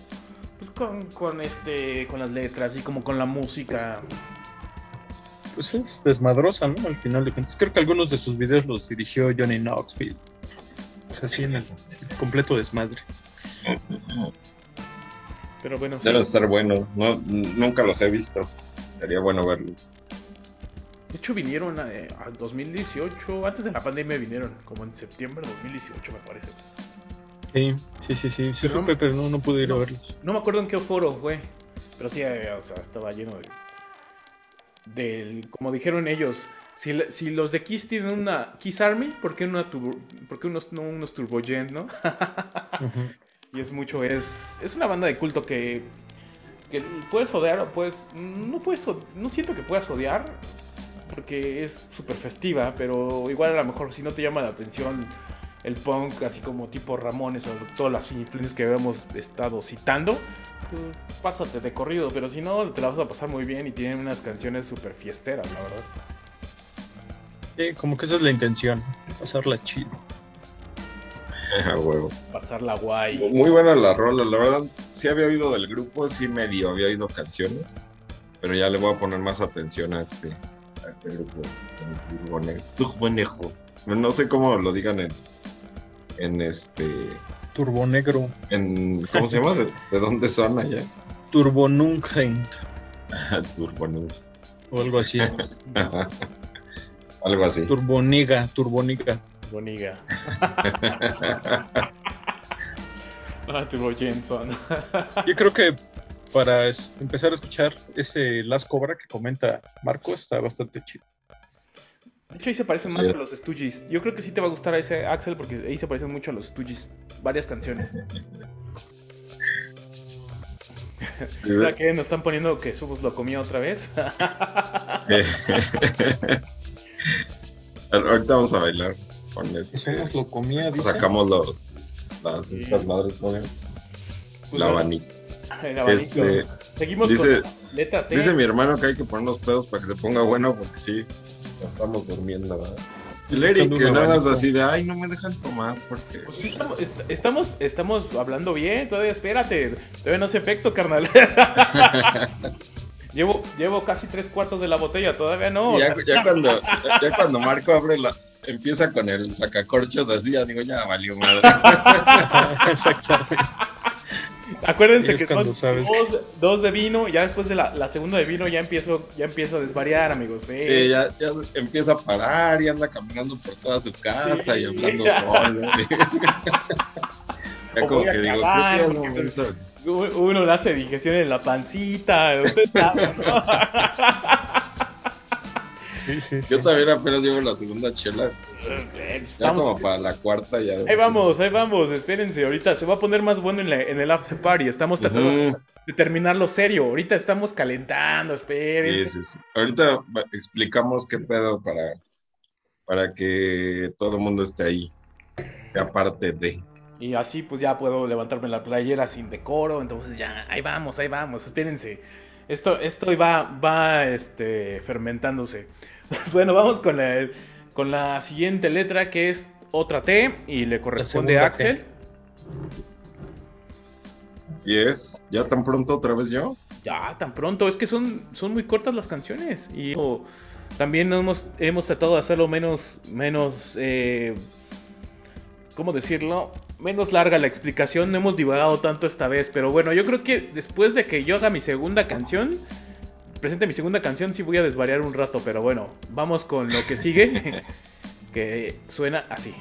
pues con, con este con las letras y como con la música. Pues es desmadrosa, ¿no? Al final de cuentas. Creo que algunos de sus videos los dirigió Johnny Knoxville. Pues así en el completo desmadre. Pero bueno, sí. Deben estar buenos. No, nunca los he visto. Sería bueno verlos. De hecho vinieron a, eh, a 2018, antes de la pandemia vinieron, como en septiembre de 2018 me parece. Sí, sí, sí, sí. Sí Pero no- supe, pero no, no pude ir a no. verlos. No me acuerdo en qué foro fue, pero sí, eh, o sea, estaba lleno de del como dijeron ellos, si, los de Kiss tienen una Kiss Army, ¿por qué, una turbo- por qué unos no unos Turbogent, no? Y es mucho, es, es una banda de culto que, que puedes odiar o puedes, no puedes, no siento que puedas odiar, porque es súper festiva, pero igual a lo mejor si no te llama la atención el punk, así como tipo Ramones o todas las influencias que hemos estado citando, pues pásate de corrido, pero si no, te la vas a pasar muy bien y tienen unas canciones súper fiesteras, la verdad. Sí, como que esa es la intención, pasarla chido. A huevo. Pasarla guay. Muy buena la rola, la verdad. Sí había oído del grupo, sí medio había oído canciones. Pero ya le voy a poner más atención a este, a este grupo. Turbonejo. No, sé cómo lo digan en, en este, Turbo Negro, en, ¿cómo se llama? ¿De, de dónde son allá? Turbo Nunheim Turbonejo. o algo así. Algo así. Turboniga, Turboniga. Boniga. ah, Turbo Jenson. Yo creo que para es- empezar a escuchar ese Las Cobra que comenta Marco está bastante chido. De hecho, ahí se parecen Sí. más a los Stooges. Yo creo que sí te va a gustar ese Axel porque ahí se parecen mucho a los Stooges. Varias canciones. o sea que nos están poniendo que Subus lo comía otra vez. Ahorita vamos a bailar con este. Somos lo comía, dice. Sacamos los las Sí. estas madres con el, Pues la bueno, abanico. el abanico. Este, Seguimos dice- con letra T. Dice mi hermano que hay que poner los pedos para que se ponga bueno porque sí, ya estamos durmiendo, ¿verdad? Y el Eric, que nada más así de, ay, no me dejan tomar porque... Pues sí, estamos, est- estamos, estamos hablando bien, todavía espérate, todavía no hace efecto, carnal. llevo, llevo casi tres cuartos de la botella, todavía no. Sí, ya, ya cuando, ya, ya cuando Marco abre la... Empieza con el sacacorchos así, ya digo, ya valió madre. Exactamente. Acuérdense es que son sabes dos, dos de vino, ya después de la, la segunda de vino ya empiezo, ya empiezo a desvariar, amigos. Sí, ya, ya empieza a parar y anda caminando por toda su casa Sí. y hablando solo. ya O como que digo, es momento. Uno le hace digestión en la pancita, usted sabe, ¿no? Sí, sí, sí. Yo también apenas llevo la segunda chela. Ya Estamos- como para la cuarta ya. Ahí vamos, ahí vamos, espérense, ahorita se va a poner más bueno en, la- en el after party, estamos tratando de terminarlo serio, ahorita estamos calentando, espérense. sí, sí. Ahorita explicamos qué pedo para, para que todo el mundo esté ahí, sea parte de. Y así pues ya puedo levantarme la playera sin decoro, entonces ya, ahí vamos, ahí vamos, espérense. Esto, esto va, va este, fermentándose. bueno, vamos con la, con la siguiente letra que es otra T y le corresponde a Axel. T. Así es, ya tan pronto otra vez yo. Ya, tan pronto, es que son, son muy cortas las canciones. Y también hemos, hemos tratado de hacerlo menos, menos, eh, ¿cómo decirlo? Menos larga la explicación, no hemos divagado tanto esta vez. Pero bueno, yo creo que después de que yo haga mi segunda canción, presente mi segunda canción, sí voy a desvariar un rato. Pero bueno, vamos con lo que sigue, que suena así.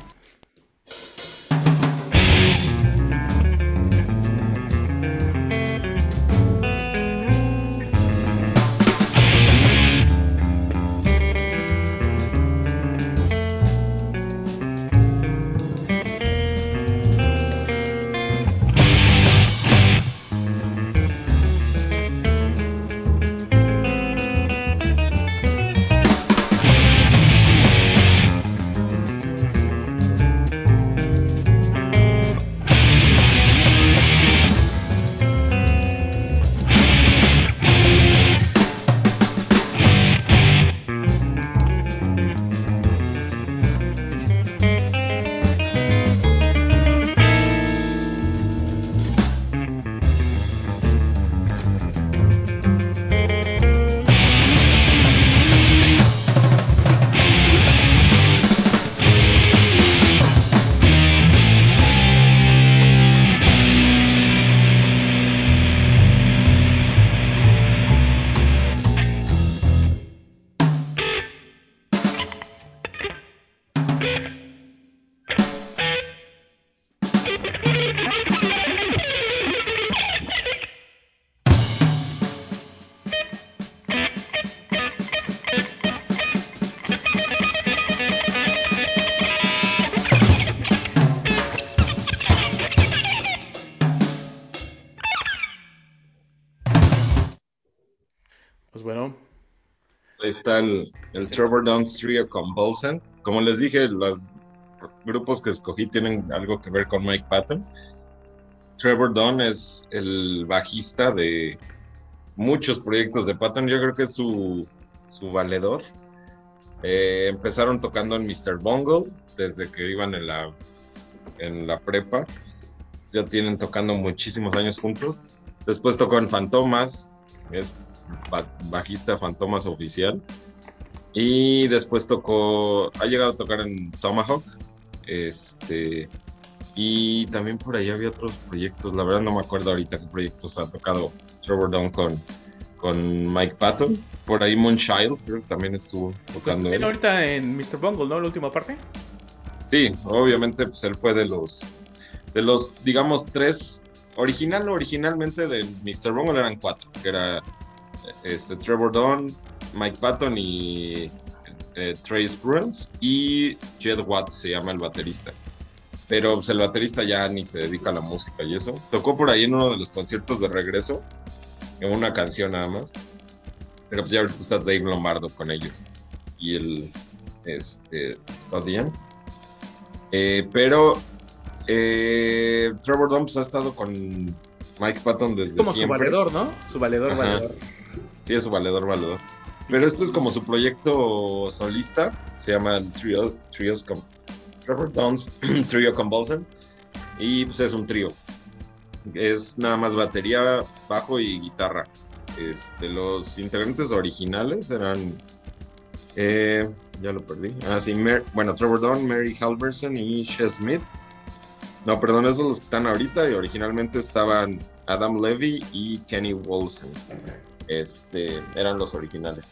Está el, Trevor Downs Trio Convulsant. Como les dije, los grupos que escogí tienen algo que ver con Mike Patton. Trevor Dunn es el bajista de muchos proyectos de Patton. Yo creo que es su, su valedor. Eh, empezaron tocando en Mr. Bungle desde que iban en la, en la prepa. Ya tienen tocando muchísimos años juntos. Después tocó en Fantomas, es bajista Fantomas oficial. Y después tocó, ha llegado a tocar en Tomahawk. Este, y también por ahí había otros proyectos. La verdad no me acuerdo ahorita qué proyectos ha tocado Trevor Dunn con, con Mike Patton. Por ahí Moonchild, creo que también estuvo pues tocando también él. ahorita en Mr. Bungle, ¿no? La última parte. Sí, obviamente, pues él fue de los, de los, digamos, tres, original, originalmente de Mr. Bungle eran cuatro, que era este, Trevor Dunn, Mike Patton y eh, Trey Spruance, y Jed Watts se llama el baterista. Pero pues, el baterista ya ni se dedica a la música y eso. Tocó por ahí en uno de los conciertos de regreso, en una canción nada más. Pero pues ya ahorita está Dave Lombardo con ellos. Y el este, Scott Ian. Eh, pero eh, Trevor Dunn pues, ha estado con Mike Patton desde Como su valedor, ¿no? Su valedor, Ajá. valedor. Sí, es valedor, valedor. Pero este es como su proyecto solista. Se llama el Trio, Trios con Trevor Dunn's Trio Convulsant. Y pues es un trío. Es nada más batería, bajo y guitarra. Este, los integrantes originales eran. eh, ya lo perdí. Ah, sí, bueno, Trevor Dunn, Mary Halverson y Shea Smith. No, perdón, esos son los que están ahorita. Y originalmente estaban Adam Levy y Kenny Wolsen este, eran los originales.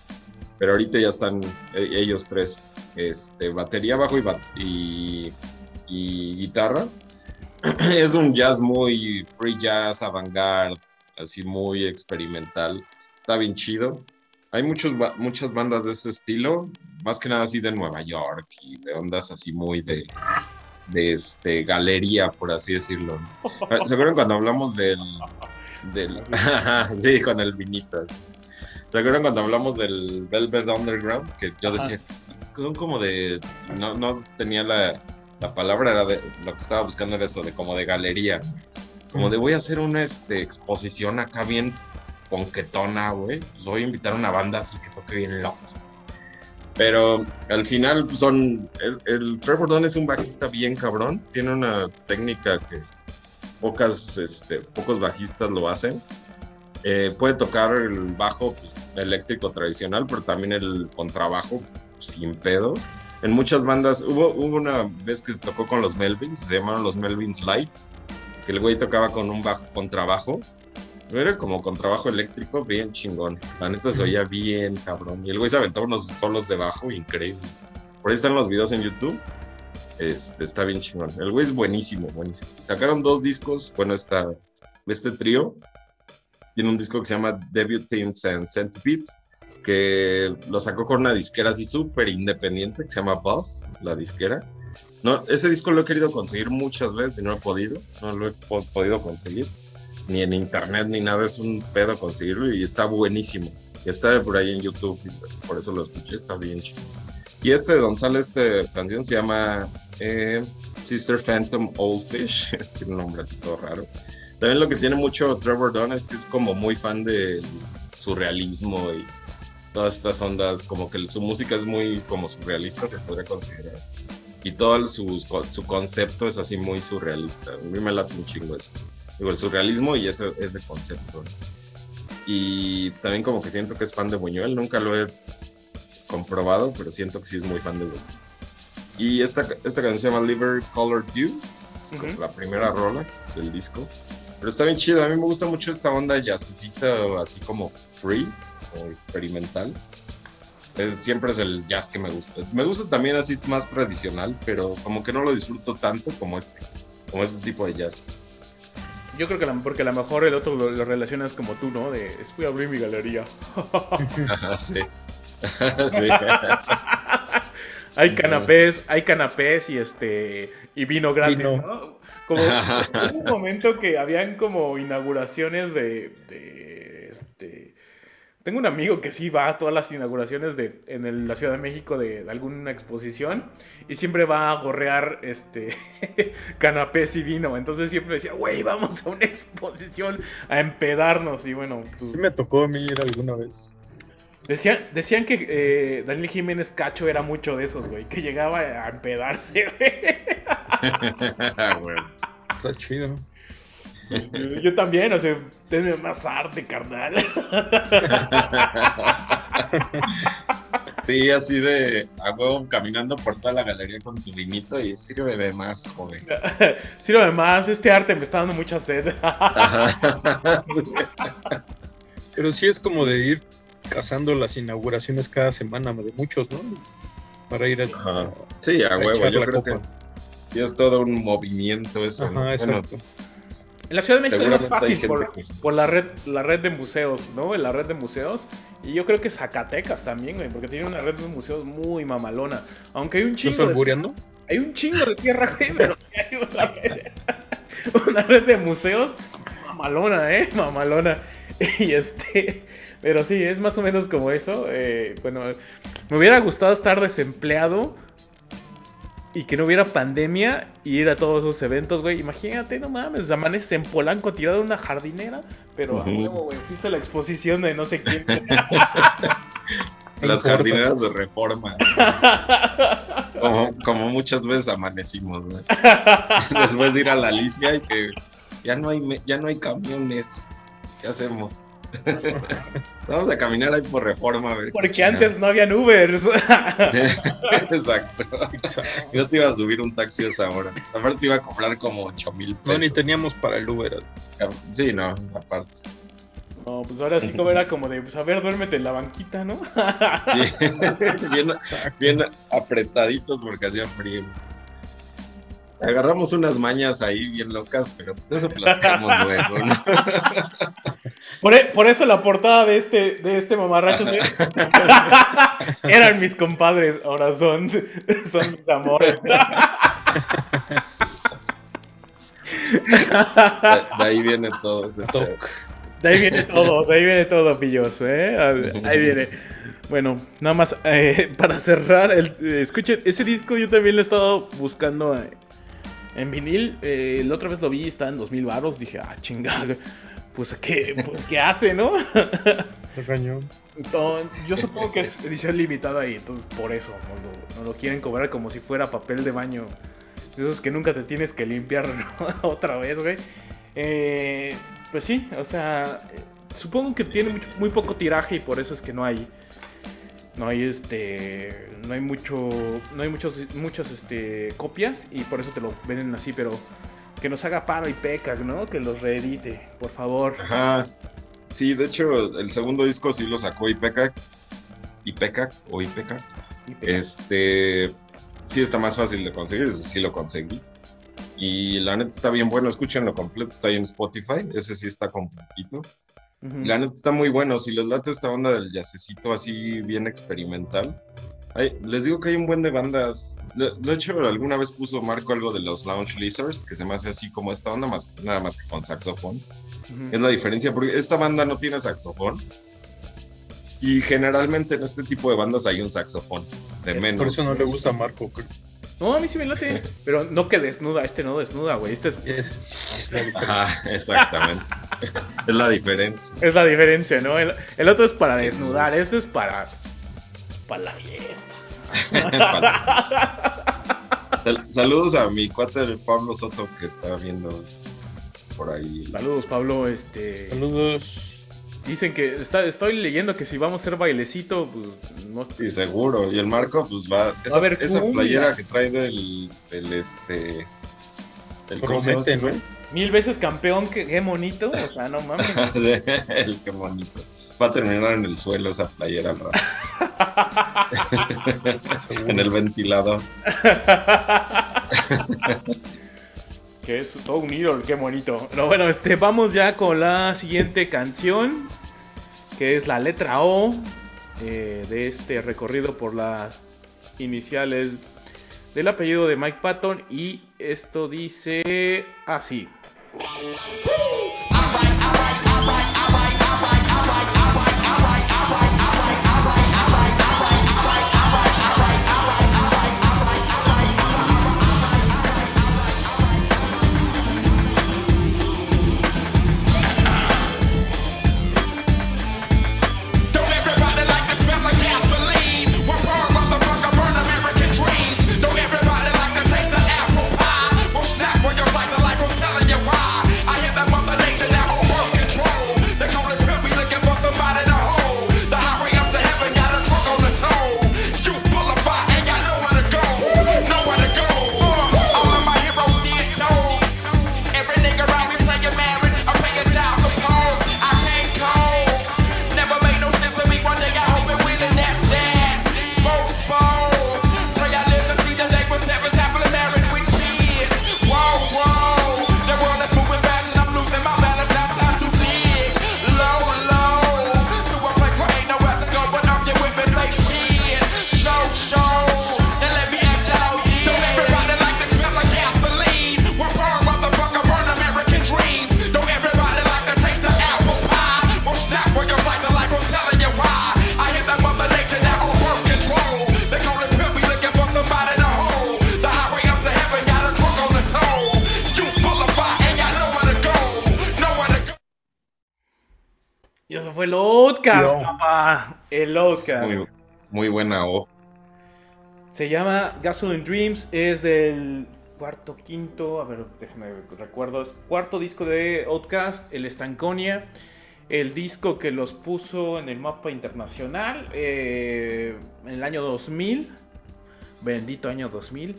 Pero ahorita ya están eh, ellos tres, este, batería, bajo y, ba- y, y guitarra. es un jazz muy free jazz, avant-garde, así muy experimental. Está bien chido. Hay muchos, muchas bandas de ese estilo, más que nada así de Nueva York y de ondas así muy de, de este, galería, por así decirlo. ¿no? ¿Se acuerdan cuando hablamos del, del sí, con el vinito. así. ¿Se acuerdan cuando hablamos del Velvet Underground? Que yo Ajá. decía, son como de. No, no tenía la, la palabra, era de. Lo que estaba buscando era eso, de como de galería. Como de voy a hacer una este, exposición acá bien ponquetona, güey. Pues voy a invitar a una banda así que toque bien loco. Pero al final pues, son. El, el Trevor Dunn es un bajista bien cabrón. Tiene una técnica que pocas, este, pocos bajistas lo hacen. Eh, puede tocar el bajo pues, eléctrico tradicional, pero también el contrabajo sin pedos. En muchas bandas, hubo, hubo una vez que tocó con los Melvins, se llamaron los Melvins Light, que el güey tocaba con un bajo contrabajo. Era como contrabajo eléctrico, bien chingón. La neta se oía bien cabrón. Y el güey se aventó unos solos de bajo increíbles. Por ahí están los videos en YouTube. Este, está bien chingón. El güey es buenísimo, buenísimo. Sacaron dos discos, bueno, esta, este trío tiene un disco que se llama Debut Teams and Centipedes, que lo sacó con una disquera así súper independiente que se llama Buzz, la disquera. No, ese disco lo he querido conseguir muchas veces y no he podido, no lo he po podido conseguir, ni en internet ni nada, es un pedo conseguirlo y está buenísimo. Y está por ahí en YouTube, por eso lo escuché, está bien chido. Y este de Don Sale, esta canción se llama eh, Sister Phantom Old Fish, tiene un nombre así todo raro. También lo que tiene mucho Trevor Dunn es que es como muy fan de surrealismo y todas estas ondas, como que su música es muy como surrealista, se podría considerar. Y todo su, su concepto es así muy surrealista. A mí me late un chingo eso. Digo, el surrealismo y ese, ese concepto. Y también como que siento que es fan de Buñuel, nunca lo he comprobado, pero siento que sí es muy fan de Buñuel. Y esta, esta canción se llama Liver Colored Dew, es como la primera rola del disco. Pero está bien chido, a mí me gusta mucho esta onda jazzcita, así como free o experimental. Es, siempre es el jazz que me gusta. Me gusta también así más tradicional, pero como que no lo disfruto tanto como este, como este tipo de jazz. Yo creo que la, porque a lo mejor el otro lo, lo, relacionas como tú, ¿no? De, es voy a abrir mi galería. sí. sí. hay canapés, hay canapés y este y vino gratis, vino. ¿no? Como hubo un momento que habían como inauguraciones de, de este tengo un amigo que sí va a todas las inauguraciones de en el, la Ciudad de México de, de, alguna exposición y siempre va a gorrear este canapés y vino. Entonces siempre decía, güey, vamos a una exposición a empedarnos. Y bueno, pues. Sí, me tocó a mí ir alguna vez. Decían, decían que eh, Daniel Jiménez Cacho era mucho de esos, güey, que llegaba a empedarse, güey. Está chido. Yo, también, o sea, tenme más arte, carnal. Sí, así de a huevo caminando por toda la galería con tu vinito y sírveme más, joven. sírveme más, este arte me está dando mucha sed. Pero sí es como de ir cazando las inauguraciones cada semana de muchos, ¿no? Para ir a, Ajá. Sí, a, a huevo, yo creo copa. que sí es todo un movimiento eso. Ajá, exacto. En la Ciudad de México es más fácil por, que... por, la red la red de museos, ¿no? La red de museos. Y yo creo que Zacatecas también, güey, porque tiene una red de museos muy mamalona. Aunque hay un chingo. ¿Estás albureando? De, hay un chingo de tierra, güey, pero hay una red, una red de museos mamalona, ¿eh? Mamalona. Y este. Pero sí, es más o menos como eso. Eh, bueno, me hubiera gustado estar desempleado y que no hubiera pandemia y ir a todos esos eventos, güey. Imagínate, no mames, amaneces en Polanco tirado en una jardinera, pero a huevo, güey, fuiste a la exposición de no sé quién. Las jardineras de reforma. Como, como, muchas veces amanecimos, güey. Después de ir a la Alicia y que ya no hay, ya no hay camiones. ¿Qué hacemos? Vamos a caminar ahí por reforma a ver. Porque antes no habían Ubers. Exacto. Yo te iba a subir un taxi a esa hora. Aparte te iba a cobrar como 8 mil pesos. No, ni teníamos para el Uber. Sí, no, aparte. No, pues ahora sí como era como de, pues a ver, duérmete en la banquita, ¿no? bien, bien apretaditos porque hacía frío. Agarramos unas mañas ahí bien locas, pero pues eso platicamos luego, ¿no? Por, e, por, eso la portada de este, de este mamarracho eran mis compadres, ahora son, son mis amores. De, de ahí viene todo ese Toc, De ahí viene todo, de ahí viene todo, pilloso, ¿eh? Ahí viene. Bueno, nada más eh, para cerrar, el, eh, escuchen, ese disco yo también lo he estado buscando eh, en vinil. Eh, la otra vez lo vi, estaba en 2000 baros. Dije, ah, chingada, pues ¿qué, pues, ¿qué hace, no? Cañón. Entonces, yo supongo que es edición limitada ahí, entonces por eso no lo, no lo quieren cobrar como si fuera papel de baño. De esos que nunca te tienes que limpiar ¿no? otra vez, güey. Eh, pues sí, o sea, supongo que tiene mucho- muy poco tiraje y por eso es que no hay no hay este no hay mucho no hay muchos muchas este copias y por eso te lo venden así, pero que nos haga paro y ¿no? Que los reedite, por favor. Ajá. Sí, de hecho, el segundo disco sí lo sacó Ipecac. Ipecac o Ipecac. Este. Sí está más fácil de conseguir, sí lo conseguí. Y la neta está bien bueno, escúchenlo completo, está ahí en Spotify, ese sí está completito. La neta está muy bueno, si les late esta onda del jazzecito así bien experimental. Les digo que hay un buen de bandas. De, hecho, alguna vez puso Marco algo de los Lounge Lizards, que se me hace así como esta onda, más, nada más que con saxofón. Es la diferencia, porque esta banda no tiene saxofón. Y generalmente en este tipo de bandas hay un saxofón, de menos. Por eso no le gusta a Marco. creo. No, a mí sí me late. Pero no que desnuda, este no desnuda, güey. Este es, Es, es. Ajá, exactamente. es la diferencia. es la diferencia, ¿no? El, el otro es para desnudar, este es para. para la fiesta. Sal- saludos a mi cuate Pablo Soto que está viendo por ahí. Saludos, Pablo. Este. Saludos. Dicen que. Está, estoy leyendo que si vamos a hacer bailecito, pues. No, Sí, seguro. Y el Marco, pues va. Esa, haber esa cumbia. playera que trae del, del este. El, ¿cómo se llama Promete, este ¿no? Mil veces campeón, que, qué bonito. O sea, no mames. el qué bonito. Va a terminar en el suelo esa playera al rato. en el ventilador. Que es todo un ídolo, qué bonito. Pero bueno, este, vamos ya con la siguiente canción, que es la letra O eh, de este recorrido por las iniciales del apellido de Mike Patton. Y esto dice así. Muy, muy buena O. Se llama Gasoline Dreams, es del cuarto, quinto, a ver, déjame recuerdo, es cuarto disco de Outcast, el Stanconia, el disco que los puso en el mapa internacional eh, en el año 2000, bendito año 2000,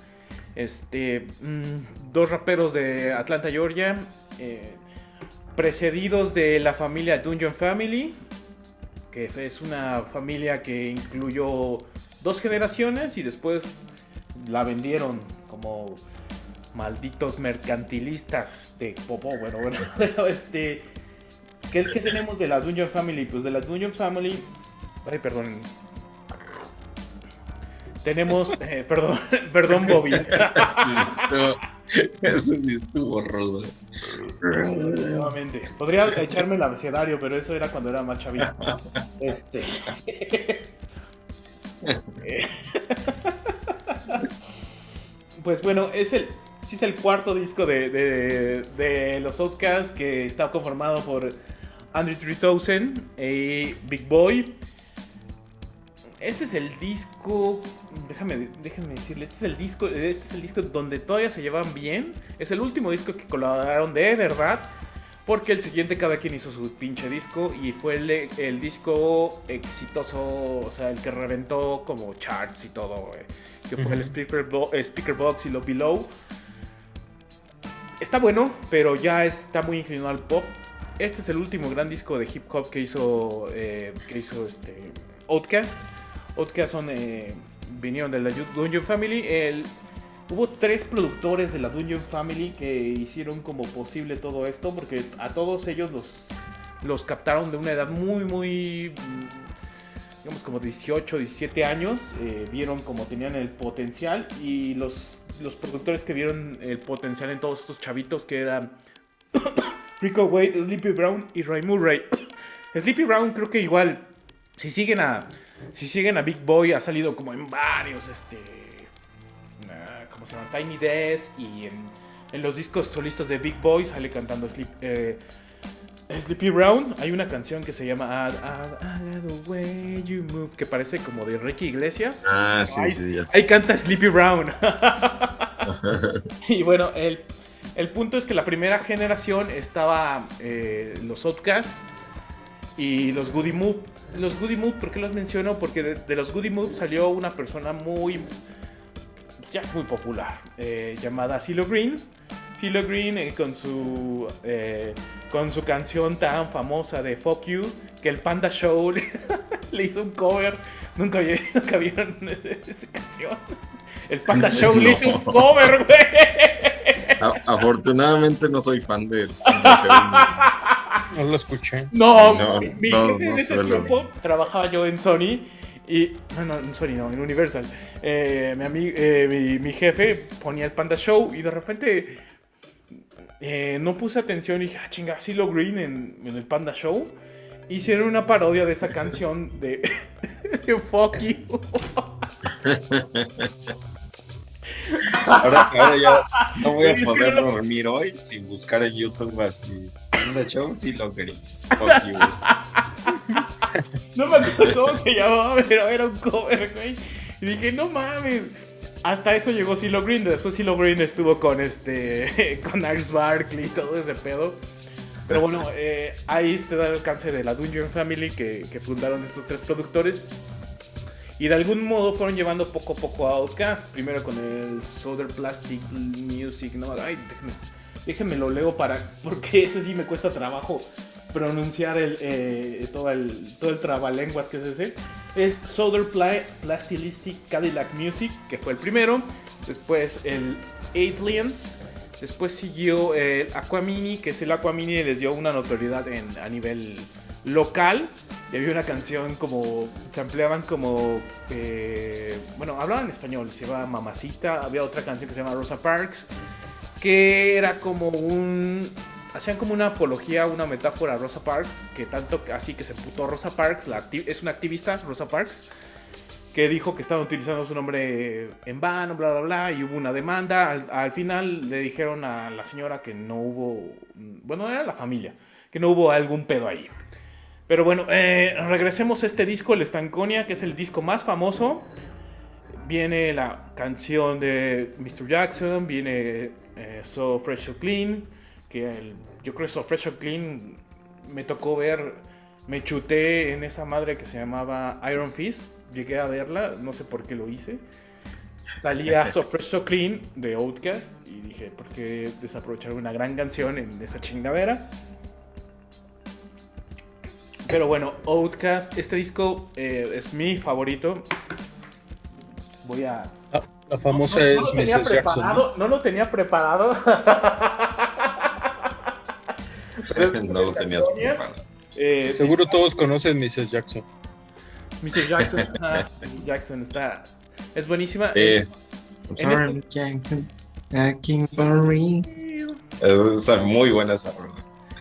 este, mm, dos raperos de Atlanta, Georgia, eh, precedidos de la familia Dungeon Family, que es una familia que incluyó dos generaciones y después la vendieron como malditos mercantilistas de popó. Bueno, bueno, pero este. ¿qué, qué tenemos de la Dungeon Family? Pues de la Dungeon Family. Ay, perdón. Tenemos. eh, perdón, perdón, Bobby. Eso sí estuvo rudo. Nuevamente. Podría echarme el abecedario, pero eso era cuando era más chavito. Este. pues bueno, es el. Sí, es el cuarto disco de, de, de los Outcasts que está conformado por Andrew 3000 y Big Boy. Este es el disco. Déjame, decirle, este es el disco. Este es el disco donde todavía se llevan bien. Es el último disco que colaboraron de verdad. Porque el siguiente cada quien hizo su pinche disco. Y fue el, el disco exitoso. O sea, el que reventó como charts y todo. eh, que fue el speaker, Bo- Speaker Box y lo Below. Está bueno, pero ya está muy inclinado al pop. Este es el último gran disco de hip hop que hizo, eh, que hizo este, Outkast. Outkast son, eh, vinieron de la Dungeon Family. Hubo tres productores de la Dungeon Family que hicieron como posible todo esto, porque a todos ellos los, captaron de una edad muy, muy, digamos como 18, 17 años. eh, vieron como tenían el potencial y los, los productores que vieron el potencial en todos estos chavitos que eran Rico Wade, Sleepy Brown y Ray Murray. Sleepy Brown creo que igual, si siguen a, si siguen a Big Boy, ha salido como en varios, este, ah, ¿cómo se llama? Tiny Desk y en, en los discos solistas de Big Boy sale cantando Sleep, eh, Sleepy Brown. Hay una canción que se llama the way you move, que parece como de Ricky Iglesias. Ah, sí, Ay, sí, ya sé. Ahí canta Sleepy Brown. y bueno, el, el punto es que la primera generación estaba eh, los Outcasts y los Goody Mood. Los Goody Mood, ¿por qué los menciono? Porque de, de los Goody Mood salió una persona muy, ya muy popular, eh, llamada CeeLo Green. CeeLo Green eh, con su eh, con su canción tan famosa de Fuck You, que el Panda Show le, le hizo un cover. Nunca, nunca vieron esa canción. El Panda Show le hizo un cover, güey. Afortunadamente no soy fan de No lo escuché. No, No, mi, mi no, jefe no en ese tiempo trabajaba yo en Sony y no, no, en Sony no, en Universal. Eh, mi, eh, mi, mi jefe ponía el Panda Show y de repente eh, no puse atención y dije, ah, chinga, Silo Green en, en el Panda Show. Hicieron una parodia de esa canción de, de Fuck You. Ahora, ahora ya no voy a poder dormir hoy sin buscar en YouTube así. Panda Show sí lo quería. Fuck you. No me acuerdo cómo se llamaba, pero era un cover, güey. Y dije, no mames. Hasta eso llegó Silo Green. Después Silo Green estuvo con este. con Ars Barkley y todo ese pedo. Pero bueno, eh, ahí te da el alcance de la Dungeon Family que, que fundaron estos tres productores. Y de algún modo fueron llevando poco a poco a Outkast. Primero con el Solar Plastic Music. No, ay, déjenme, déjenme lo leo para. Porque ese sí me cuesta trabajo pronunciar el, eh, todo el todo el trabalenguas que es ese. Es Pla Plastilistic Cadillac Music, que fue el primero. Después el Aliens. Después siguió el Aquamini, que es el Aquamini y les dio una notoriedad en, a nivel local. Y había una canción como. Se ampliaban como. eh, bueno, hablaban español, se llama Mamacita. Había otra canción que se llama Rosa Parks. Que era como un. Hacían como una apología, una metáfora a Rosa Parks. Que tanto así que se putó Rosa Parks. La es una activista, Rosa Parks. Que dijo que estaban utilizando su nombre en vano, bla, bla, bla. Y hubo una demanda. Al, al final le dijeron a la señora que no hubo. Bueno, era la familia. Que no hubo algún pedo ahí. Pero bueno, eh, regresemos a este disco, el Stanconia, que es el disco más famoso. Viene la canción de Mr. Jackson, viene eh, So Fresh So Clean, que el- yo creo que So Fresh So Clean me tocó ver, me chuté en esa madre que se llamaba Iron Fist, llegué a verla, no sé por qué lo hice. Salía So Fresh So Clean de Outkast y dije, ¿por qué desaprovechar una gran canción en esa chingadera? Pero bueno, Outkast, este disco eh, es mi favorito. Voy a. La, famosa no, no es lo tenía Mrs. Jackson. ¿no? preparado, no lo tenía preparado. No lo tenías preparado. eh, Seguro todos conocen Mrs. Jackson. Mr. Jackson, ajá, Mrs. Jackson está. Es buenísima. Eh, En sorry, Jackson. For me. Es, es muy buena esa rola.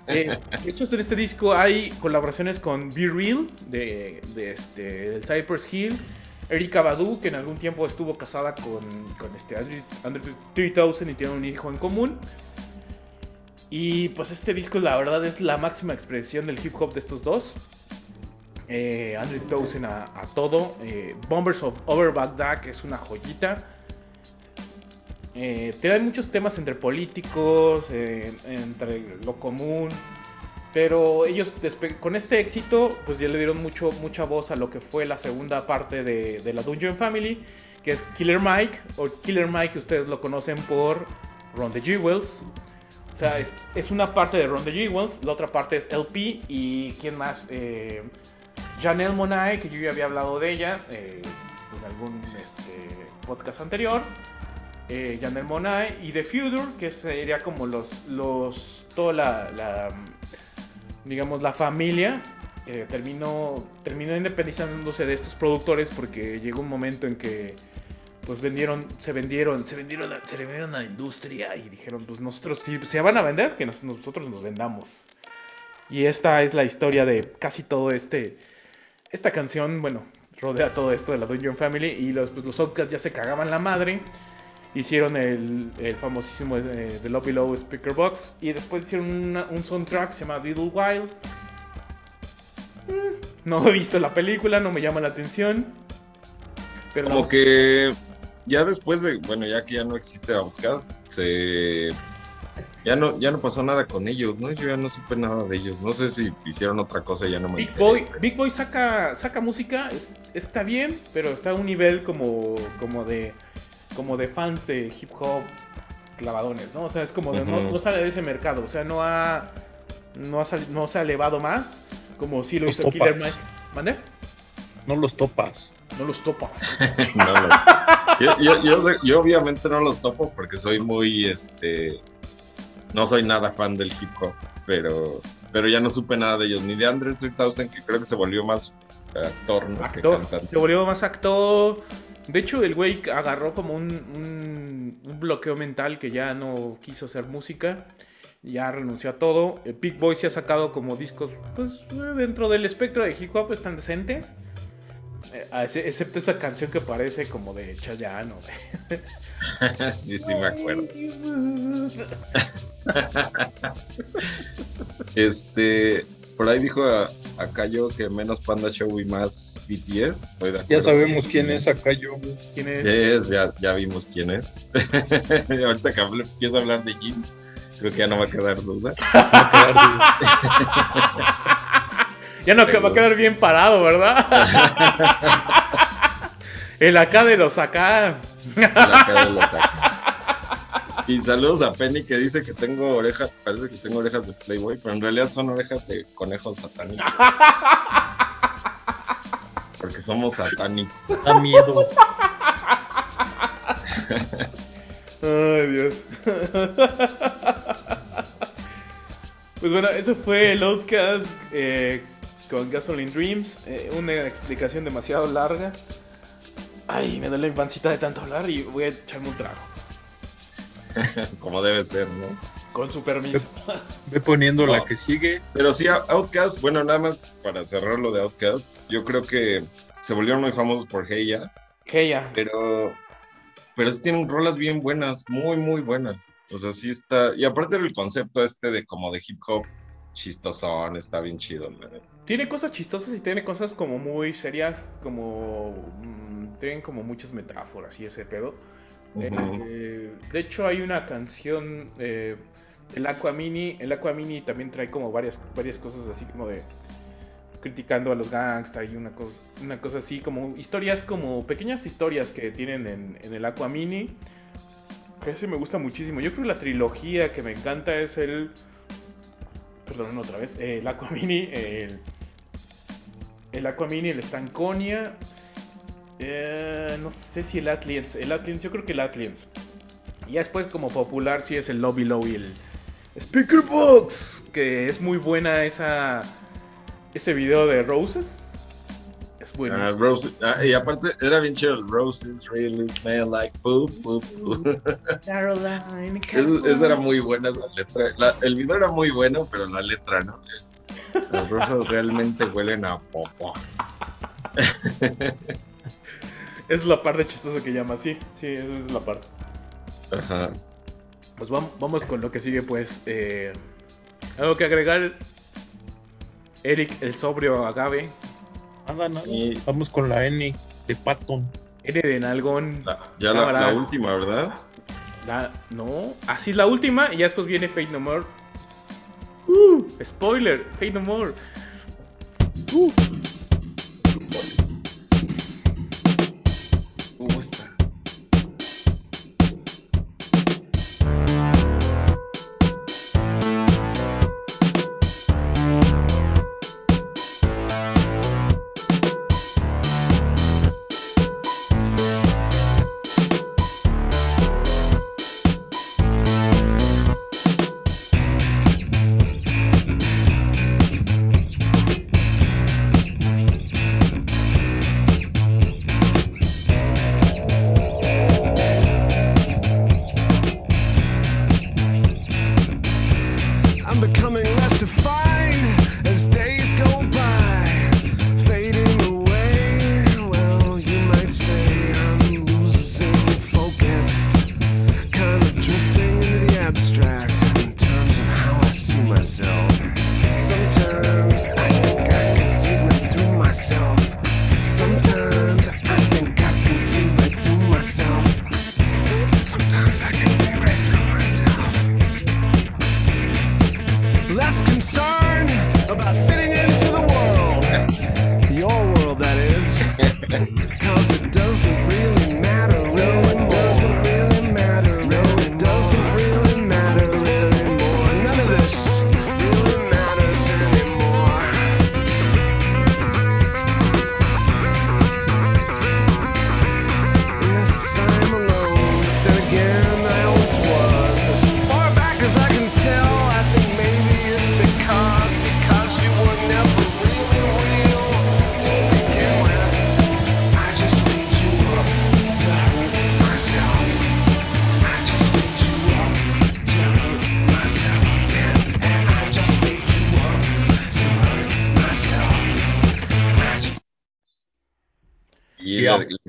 Eh, de hecho, en este disco hay colaboraciones con Be Real, de, de este, del Cypress Hill, Erika Badu, que en algún tiempo estuvo casada con, con este Andrew, Andrew 3000 y tiene un hijo en común. Y pues este disco la verdad es la máxima expresión del hip hop de estos dos. Eh, Andrew 3000 a, a todo. Eh, Bombers of Over Baghdad es una joyita. Eh, muchos temas entre políticos, eh, entre lo común, pero ellos con este éxito pues ya le dieron mucho, mucha voz a lo que fue la segunda parte de, de la Dungeon Family, que es Killer Mike, o Killer Mike ustedes lo conocen por Ron the Jewels. O sea, es, es una parte de Ron the Jewels, la otra parte es LP y quién más, eh, Janelle Monae, que yo ya había hablado de ella eh, en algún este, podcast anterior eh, Janelle Monae y The Feudor, que sería como los, los toda la, digamos, la familia, eh, terminó, terminó independizándose de estos productores porque llegó un momento en que pues vendieron, se vendieron, se vendieron, a- se vendieron a la industria y dijeron, pues nosotros si se van a vender, que nos- nosotros nos vendamos. Y esta es la historia de casi todo este, esta canción, bueno, rodea todo esto de la Dungeon Family y los, pues, los Outcasts ya se cagaban la madre hicieron el, el famosísimo eh, The Love Below Speaker Box y después hicieron una- un soundtrack que se llama Little Wild. Mm, No he visto la película, no me llama la atención. Pero Como que ya después de, bueno, ya que ya no existe Outcast, se ya no ya no pasó nada con ellos, ¿no? Yo ya no supe nada de ellos. No sé si hicieron otra cosa, ya no me Big enteré. Boy, Big Boy saca, saca música, es- está bien, pero está a un nivel como, como de como de fans de hip hop clavadones, ¿no? O sea, es como de, no, sale de ese mercado, o sea, no ha no ha no se ha elevado más como si lo Los hizo Killer topas. Mike. ¿Mande? No los topas. No los topas. No los- yo, yo, yo sé- yo obviamente no los topo porque soy muy, este, no soy nada fan del hip hop, pero, pero ya no supe nada de ellos, ni de Andrew 3000, que creo que se volvió más actor, ¿no? que Actor. cantante. Se volvió más actor. De hecho, el güey agarró como un, un, un bloqueo mental que ya no quiso hacer música. Ya renunció a todo. El Big Boy se ha sacado como discos, pues eh, dentro del espectro de hip hop están decentes. Eh, excepto esa canción que parece como de Chayanne. o de- sí, sí, me acuerdo. Este, por ahí dijo a, a Cayo que menos Panda Show y más BTS. Ya sabemos quién es acá yo. ¿Quién es? Ya, ya vimos quién es. Ahorita que hable- empieza a hablar de jeans, creo que ya no va a quedar duda. Ya no que va a quedar bien parado, ¿verdad? El acá de los acá. La cara de los saca. Y saludos a Penny que dice que tengo orejas, parece que tengo orejas de Playboy, pero en realidad son orejas de conejos satánicos. Porque somos satánicos. Da miedo. Ay, Dios. Pues bueno, eso fue el Outcast eh, con Gasoline Dreams. eh, una explicación demasiado larga. Ay, me duele la pancita de tanto hablar y voy a echarme un trago. Como debe ser, ¿no? Con su permiso. Ve poniendo la que sigue. Pero sí, Outcast, bueno, nada más para cerrar lo de Outcast, yo creo que se volvieron muy famosos por Heya, Que ya. pero pero sí tienen rolas bien buenas, muy muy buenas. O sea, sí está, y aparte del concepto este de como de hip hop chistosón, está bien chido. Tiene cosas chistosas y tiene cosas como muy serias, como... mm, tienen como muchas metáforas y ese pedo. Eh, de hecho, hay una canción, eh, el Aquamini. El Aquamini también trae como varias, varias cosas así como de criticando a los gangsters y una cosa, una cosa así, como historias, como pequeñas historias que tienen en, en el Aquamini. Ese me gusta muchísimo. Yo creo que la trilogía que me encanta es el. Perdón, otra vez. el Aquamini, el. El Aquamini, el Stanconia. Eh, no sé si el Atliens. El Atliens, yo creo que el Atliens. Y ya después, como popular, sí es el Lobby Low y el Speaker Box. Que es muy buena esa. Ese video de Roses. Es bueno. Ah, Rose- ah, y aparte era bien chido. el Roses really smell like poop, poop, poop. Caroline, Es- esa era muy buena esa letra. La- el video era muy bueno, pero la letra, ¿no? Las rosas realmente huelen a popo. Es la parte chistosa que llama, sí, sí, esa es la parte. Ajá. Pues vam- vamos con lo que sigue, pues. eh, algo que agregar. Eric, el sobrio agave. Nada, nada. Y- Vamos con la N de Patton. N de Nalgón. La- ya la, última, ¿verdad? La- no, así es la última y ya después viene Fate No More. Uh, spoiler, Fate No More. ¿Cómo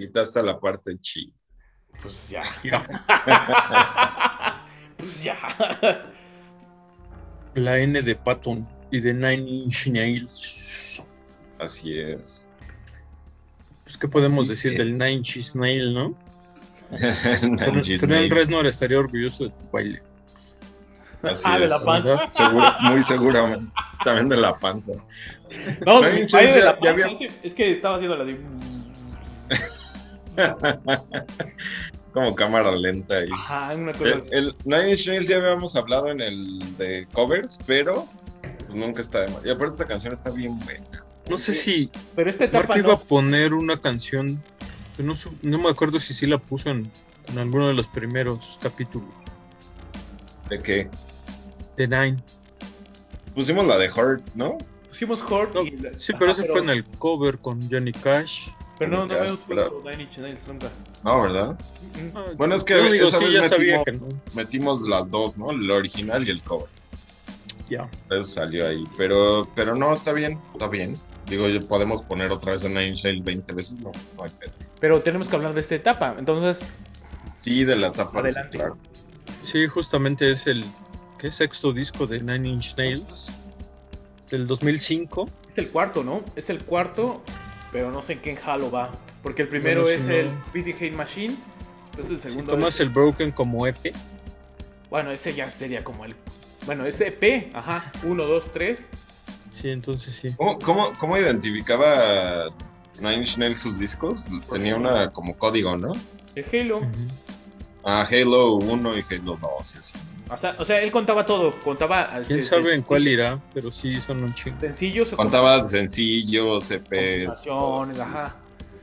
quitaste la parte chi. Pues ya. Pues ya. La N de Patton y de Nine Inch Nails. Así es. Pues, ¿qué podemos Sí, decir sí. del Nine Inch Nail, no? Tren. Reznor estaría orgulloso de tu baile. Así Ah, de es. la panza. Seguro- muy seguramente. También de la panza. No, Nine mi Inch de ya había- es que estaba haciendo la de. Como cámara lenta ahí. Ajá, una cosa. El, el Nine Inch Nails ya habíamos hablado en el de covers, pero pues nunca está de más. Y aparte esta canción está bien buena. No sé si Pero esta etapa Marco iba a poner una canción. que No, me acuerdo si sí la puso en, en alguno de los primeros capítulos ¿De qué? de Nine. Pusimos la de Hurt, ¿no? Pusimos. No, y la- sí, ajá, pero ese fue en el cover con Johnny Cash. Pero no, no pero- puesto Nine Inch Nails nunca. No, ¿verdad? Ah, Bueno, es que digo, esa sí, vez ya sabía metimos- que no. Metimos las dos, ¿no? El original y el cover. Ya. Eso salió ahí. Pero, pero no, está bien, está bien. Digo, podemos poner otra vez a Nine Inch Nails 20 veces, no, no hay pedo. Pero tenemos que hablar de esta etapa. Entonces, Sí, de la tapa de Adelante. claro. Sí, justamente es el ¿qué? sexto disco de Nine Inch Nails del 2005. es el cuarto, ¿no? Es el cuarto, pero no sé en qué Halo va. Porque el primero Bueno, si es no- el the Hate Machine. Entonces el Si segundo. tomas es- el Broken como E EP, Bueno, ese ya sería como el. Bueno, ese EP, ajá. 1, 2, 3. sí, entonces sí. ¿Cómo, cómo, cómo identificaba Nine Inch Nails sus discos? Tenía una como código, ¿no? El Halo. Ujú. Ah, Halo 1 y Halo 2 y así. Hasta, o sea, él contaba todo. Contaba. Quién desde- sabe en cuál irá, pero sí son un chingo. Sencillos Contaba sencillos, EPs. ajá.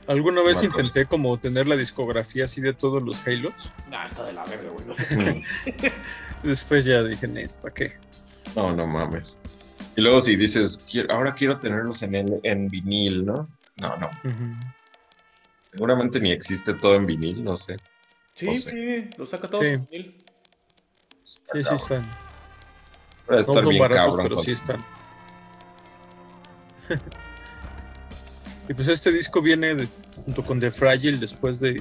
Alguna vez Marco. intenté como tener la discografía así de todos los Halos. Nah, está de la verga, güey. No sé. Mm. Después ya dije, ¿para qué? No, no mames. Y luego si dices, "Quiero- ahora quiero tenerlos en, el, en vinil, ¿no? No, no. Seguramente ni existe todo en vinil, no sé. Sí, No sé. sí, lo saca todo. Sí. en vinil. Sí, sí están. Debe No estar son bien baratos, cabrón. pero sí están. y pues este disco viene de- junto con The Fragile después de,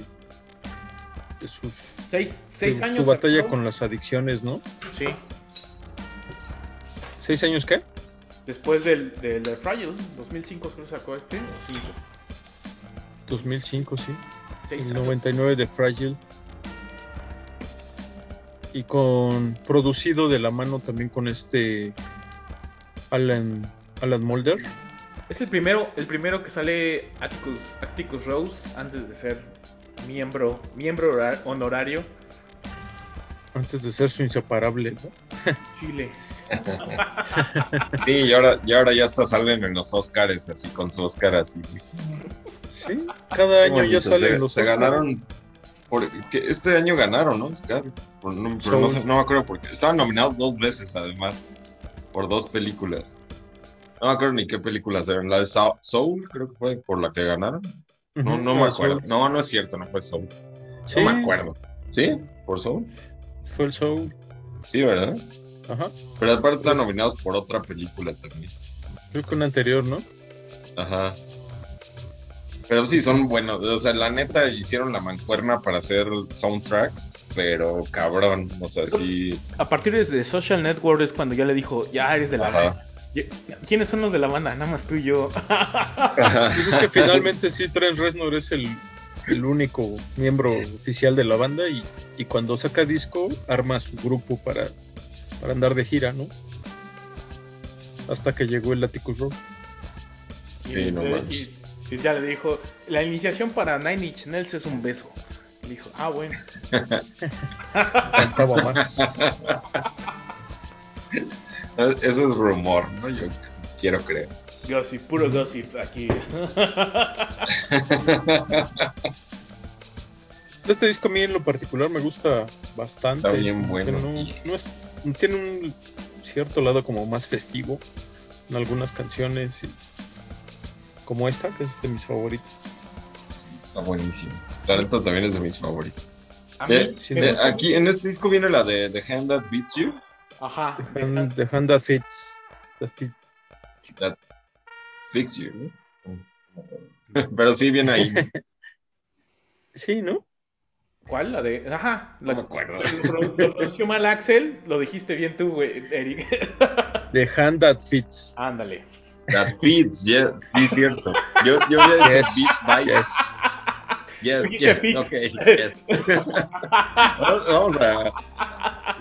de sus, Seis, seis su, años. su batalla con las adicciones, ¿no? Sí. ¿Seis años qué? Después del, del The Fragile, 2005 creo que sacó este, o 5. 2005, sí. Seis El años. 99 de Fragile. Y con producido de la mano también con este Alan Alan Mulder. Es el primero, el primero que sale Atticus, Atticus Rose antes de ser miembro, miembro honorario Antes de ser su inseparable, ¿no? Chile. Sí, y ahora, y ahora ya hasta salen en los Oscars, así con su Oscar así. Sí, cada año ya salen se, los se ganaron. Por, que este año ganaron, ¿no? Oscar. Por- no, pero no, sé- no me acuerdo por qué. Estaban nominados dos veces, además. Por dos películas. No me acuerdo ni qué películas eran. La de Soul, creo que fue por la que ganaron. No, no me acuerdo. Soul. No, no es cierto, no fue Soul. Sí, No me acuerdo. ¿Sí? ¿Por Soul? Fue el Soul. Sí, ¿verdad? Ajá. Pero aparte están nominados por otra película también. Creo que un anterior, ¿no? Ajá. Pero sí, son buenos. O sea, la neta hicieron la mancuerna para hacer soundtracks, pero cabrón. O sea, sí. A partir de Social Network es cuando ya le dijo, ya eres de la banda. ¿Quiénes son los de la banda? Nada más tú y yo. Pues es que finalmente sí, Trent Reznor es el, el único miembro oficial de la banda y, y cuando saca disco arma su grupo para, para andar de gira, ¿no? Hasta que llegó el Atticus Rock. Sí, no y- manches. Y ya le dijo, la iniciación para Nine Inch Nails es un beso. Y dijo, ah, bueno. Cantaba más. Eso es rumor, ¿no? Yo quiero creer. Gossip, puro gossip aquí. Este disco a mí en lo particular me gusta bastante. Está bien bueno. No, no es, tiene un cierto lado como más festivo en algunas canciones y como esta, que es de mis favoritos. Está buenísimo. La neta también es de mis favoritos. A mí, Eh, sí, eh, aquí en este disco viene la de The Hand That Beats You. Ajá. The Hand, the Hand That Fits. That Fit- That Fix You, ¿no? Pero sí viene ahí. Sí, ¿no? ¿Cuál? La de. Ajá. La, No me acuerdo. Lo, pro- lo pronunció mal Axel. Lo dijiste bien tú, güey, Eric. The Hand That Fits. Ándale. That Fits, yeah, sí, cierto. Yo, yo había dicho Yes, Beat by yes. Yes, yes, ok, yes. Vamos, a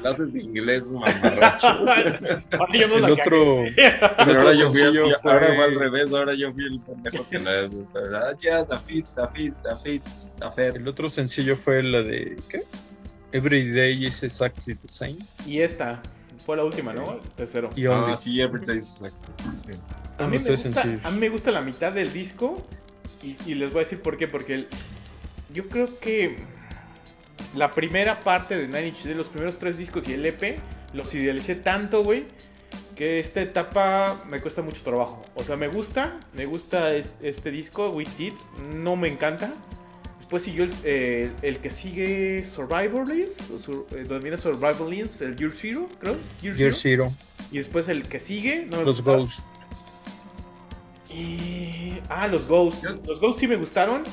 clases de inglés mamarrachos. Ahora yo no El la otro. Pero ahora yo fui, fue- ahora fue al revés, ahora yo fui el pendejo que la ah, ya, the fits, the fits, the fits, the fits. el otro sencillo fue la de ¿qué? Every Day is exactly the same. Y esta fue la última, ¿no? Tercero. Y Only. Ah, sí, every day is like this, sí. A mí, me gusta, sencillos. a mí me gusta la mitad del disco y, y les voy a decir por qué. Porque el- yo creo que la primera parte de Nine Inch Nails, los primeros tres discos y el EP, los idealicé tanto, güey, que esta etapa me cuesta mucho trabajo. O sea, me gusta, me gusta es- este, disco, With It, no me encanta. Después siguió el, eh, el que sigue Survivalist, o sur- eh, donde viene Survivalist, el Year Zero, creo. Year Year Zero. Zero. Y después el que sigue, no Los. Ghosts. Y. Ah, los Ghosts. Los Ghosts sí me gustaron.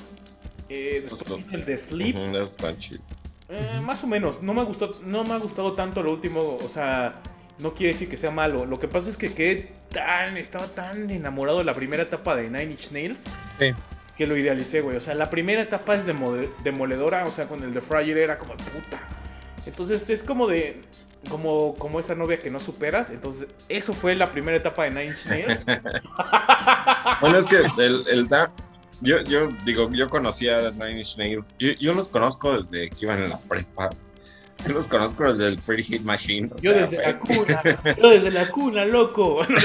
Eh, Los después el de Sleep. Ujú, eso está chido. Eh, más o menos. No me gustó. No me ha gustado tanto lo último. O sea. No quiere decir que sea malo. Lo que pasa es que quedé tan. Estaba tan enamorado de la primera etapa de Nine Inch Nails. Sí. Que lo idealicé, güey. O sea, la primera etapa es demoledora. O sea, con el de Fragile era como puta. Entonces es como de. Como, como esa novia que no superas. Entonces, eso fue la primera etapa de Nine Inch Nails. Bueno, es que el, el da- yo, yo digo, yo conocía a Nine Inch Nails. Yo, yo los conozco desde que iban en la prepa. Yo los conozco desde el Pretty Hit Machine. Yo sea, desde la cuna, yo desde la cuna, loco. No,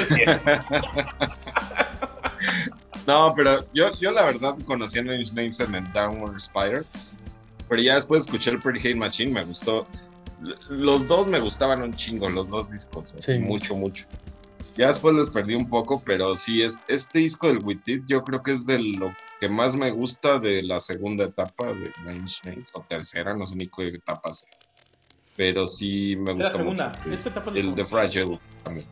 no es pero yo, yo la verdad conocí a Nine Nails en el Downward Spider. Pero ya después escuché el Pretty Hate Machine, me gustó. Los dos me gustaban un chingo, los dos discos, así, Sí. mucho, mucho. Ya después les perdí un poco, pero sí, es, este disco del With It yo creo que es de lo que más me gusta de la segunda etapa de Nine Inch Nails, o tercera, no sé ni qué etapa sea. Pero sí me la gusta segunda, mucho. esta etapa es la el de. Fragile también.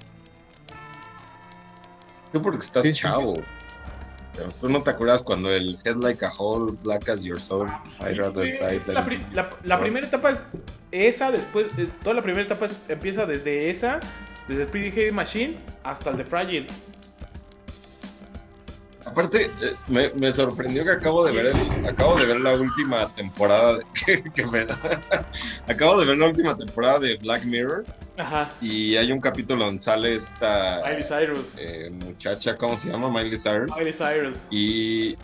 Tú porque estás Sí, sí. chavo. Tú no te acuerdas cuando el Head Like a Hole, Black as Your Soul, I rather die la, pri- la- la primera etapa es esa, después, eh, toda la primera etapa es- empieza desde esa, desde el Pretty Heavy Machine hasta el de Fragile. Aparte, eh, me, me sorprendió que acabo de ver el, acabo de ver la última temporada de, que, que me acabo de ver la última temporada de Black Mirror Ajá. y hay un capítulo donde sale esta Miley Cyrus. eh, muchacha, ¿cómo se llama? Miley Cyrus. Miley Cyrus. Y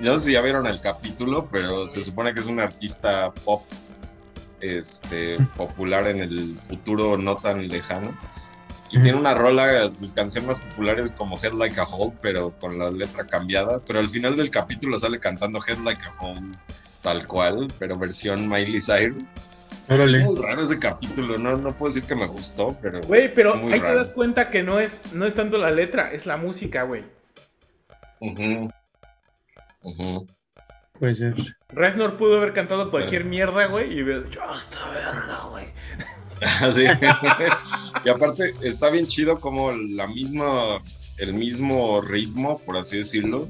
no sé si ya vieron el capítulo, pero se supone que es una artista pop este, popular en el futuro no tan lejano. Y tiene una rola, su canción más popular es como Head Like a Hole, pero con la letra cambiada. Pero al final del capítulo sale cantando Head Like a Hole, tal cual, pero versión Miley Cyrus. Es muy raro ese capítulo, no, no puedo decir que me gustó, pero... Güey, pero Muy ahí raro. te das cuenta que no es, no es tanto la letra, es la música, güey. Ujú. Ujú. Puede ser. Reznor pudo haber cantado cualquier mierda, güey, y hubiera dicho, "Ah, esta verga, güey. Así. y aparte está bien chido como la misma, el mismo ritmo, por así decirlo,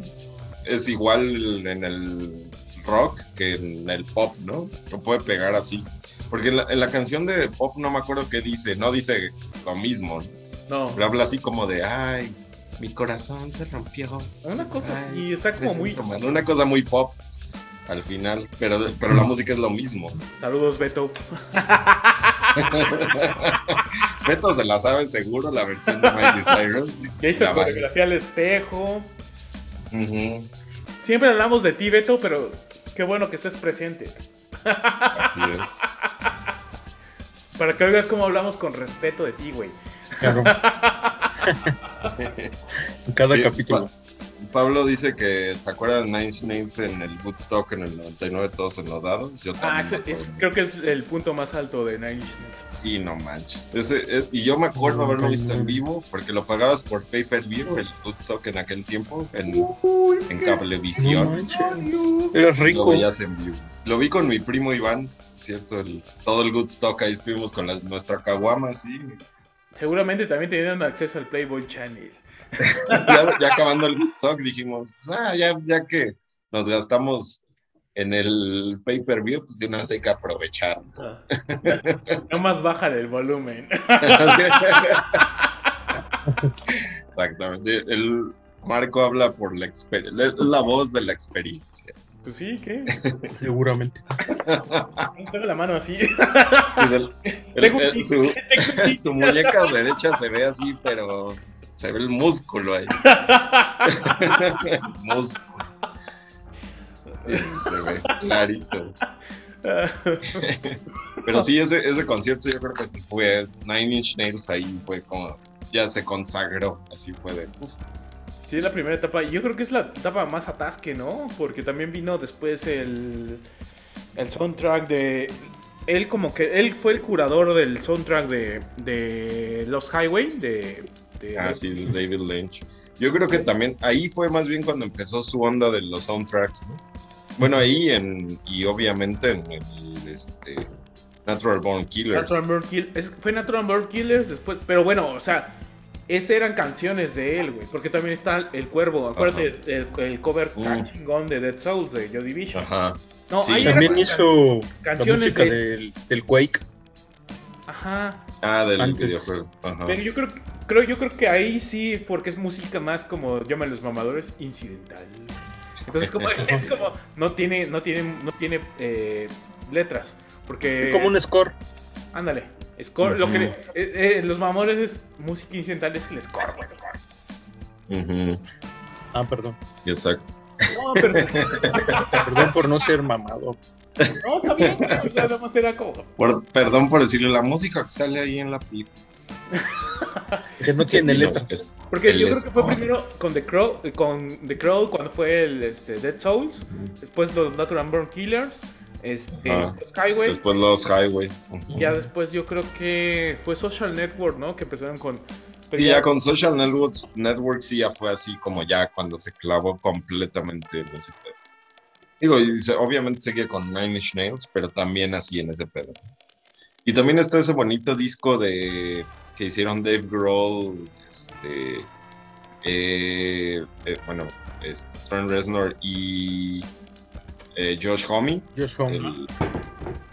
es igual en el rock que en el pop, ¿no? Lo puede pegar así. Porque en la, en la canción de pop no me acuerdo qué dice, no dice lo mismo, ¿no? Pero habla así como de, ay, mi corazón se rompió. una cosa Ay, así, está como muy... siento mal". Una cosa muy pop al final, pero, pero la música es lo mismo. Saludos, Beto. Beto se la sabe seguro la versión de Miley Cyrus. Ya hizo coreografía al espejo. Siempre hablamos de ti, Beto, pero qué bueno que estés presente. Así es. Para que oigas cómo hablamos con respeto de ti, güey. Claro. en cada capítulo. Pa- Pablo dice que se acuerda de Nine Inch Nails en el Woodstock en el 99 todos enlodados. Yo Ah, es- creo que es el punto más alto de Nine Inch Nails. Sí, no manches. Ese, es- y yo me acuerdo haberlo visto en vivo porque lo pagabas por pay per view el Woodstock en aquel tiempo en, en No cablevisión. Eras lo rico. veías en vivo. Lo vi con mi primo Iván, cierto, el, todo el Woodstock ahí estuvimos con la- nuestra caguama, sí. Seguramente también tenían acceso al Playboy Channel. ya, ya acabando el Woodstock dijimos, ah, ya, ya que nos gastamos en el pay per view, pues de una vez hay que aprovechar. No más baja el volumen. Exactamente. El Marco habla por la experiencia, la voz de la experiencia. Pues sí, ¿qué? Seguramente. Tengo la mano así. Dice el- el- Tengo un el- su, tengo un tic. tu muñeca derecha se ve así, pero se ve el músculo ahí. músculo. Sí, se ve clarito. Pero sí, ese, ese concierto yo creo que sí fue Nine Inch Nails ahí fue como ya se consagró, así fue de uf, Sí, es la primera etapa. Y yo creo que es la etapa más atasque, ¿no? Porque también vino después el, el soundtrack de... Él como que... Él fue el curador del soundtrack de, de Los Highway, de... de ah, sí, de David Lynch. Yo creo que también ahí fue más bien cuando empezó su onda de los soundtracks, ¿no? Bueno, ahí en, y obviamente en el este, Natural Born Killers. Natural Born Kill- es- fue Natural Born Killers después, pero bueno, o sea, esas eran canciones de él, güey, porque también está El Cuervo, acuérdate el, el cover Mm. tan chingón de Dead Souls de Joy Division. Ajá. No, Sí. ahí También hizo la canciones música de- del, del Quake. Ajá. Ah, del Antes. videojuego. Ajá. Pero yo creo, creo, yo creo que ahí sí, porque es música más como llaman los mamadores, incidental. Entonces como es como no tiene, no tiene, no tiene eh, letras, porque Como un score. ándale, score, lo que eh, eh, los mamadores es música incidental es el score, güey. Ujú, Ah, perdón. Exacto. No, pero Perdón por no ser mamado. no está bien, o sea, nada más era como Por- perdón por decirle la música que sale ahí en la película. Que no tiene letra. es- porque yo creo que fue primero con The Crow, eh, con The Crow cuando fue el este, Dead Souls, después los Natural Born Killers, este, Ajá. los Highway, Después los Highway. Ujú. Ya después yo creo que fue Social Network, ¿no? Que empezaron con Y ya con Social Networks, Network sí ya fue así como ya cuando se clavó completamente en ese pedo. Digo, y se- obviamente seguía con Nine Inch Nails, pero también así en ese pedo. Y también está ese bonito disco de que hicieron Dave Grohl, este, eh, eh, bueno, este, Trent Reznor y eh, Josh Homme. Josh Homme. El-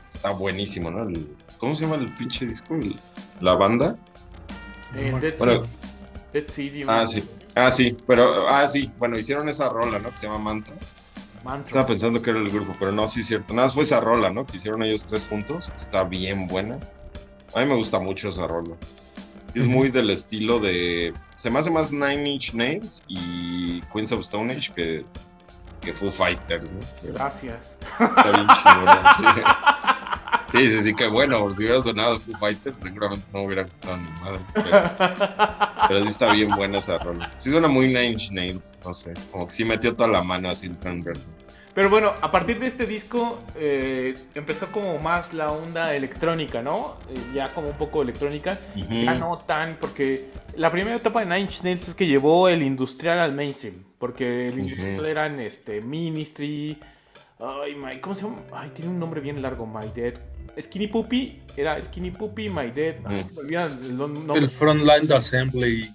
está buenísimo, ¿no? El- ¿Cómo se llama el pinche disco? El- la banda. Eh, Dead, Bueno. Dead. Ah, sí. Ah, sí, pero, ah, sí, bueno, hicieron esa rola, ¿no? Que se llama Mantra. Mantra. Estaba pensando que era el grupo, pero no, sí es cierto. Nada más fue esa rola, ¿no? Que hicieron ellos tres juntos. Está bien buena. A mí me gusta mucho esa rola. Sí, es muy del estilo de. Se me hace más Nine Inch Nails y Queens of Stone Age que, que Foo Fighters, ¿no? Pero Gracias. Está bien chingona, sí. Sí, sí, que bueno, si hubiera sonado Foo Fighters, seguramente no hubiera gustado ni madre. Pero, pero sí está bien buena esa rola. Sí suena muy Nine Inch Nails, no sé. Como que sí metió toda la mano así el Trent Reznor. Pero bueno, a partir de este disco eh, empezó como más la onda electrónica, ¿no? Eh, ya como un poco electrónica. Ya no tan, porque la primera etapa de Nine Inch Nails es que llevó el industrial al mainstream. Porque el industrial eran este, Ministry. Ay, my, ¿cómo se llama? Ay, tiene un nombre bien largo, My Dead. Skinny Puppy, era Skinny Puppy, My Dead. Ay, el nombre. El Frontline Assembly.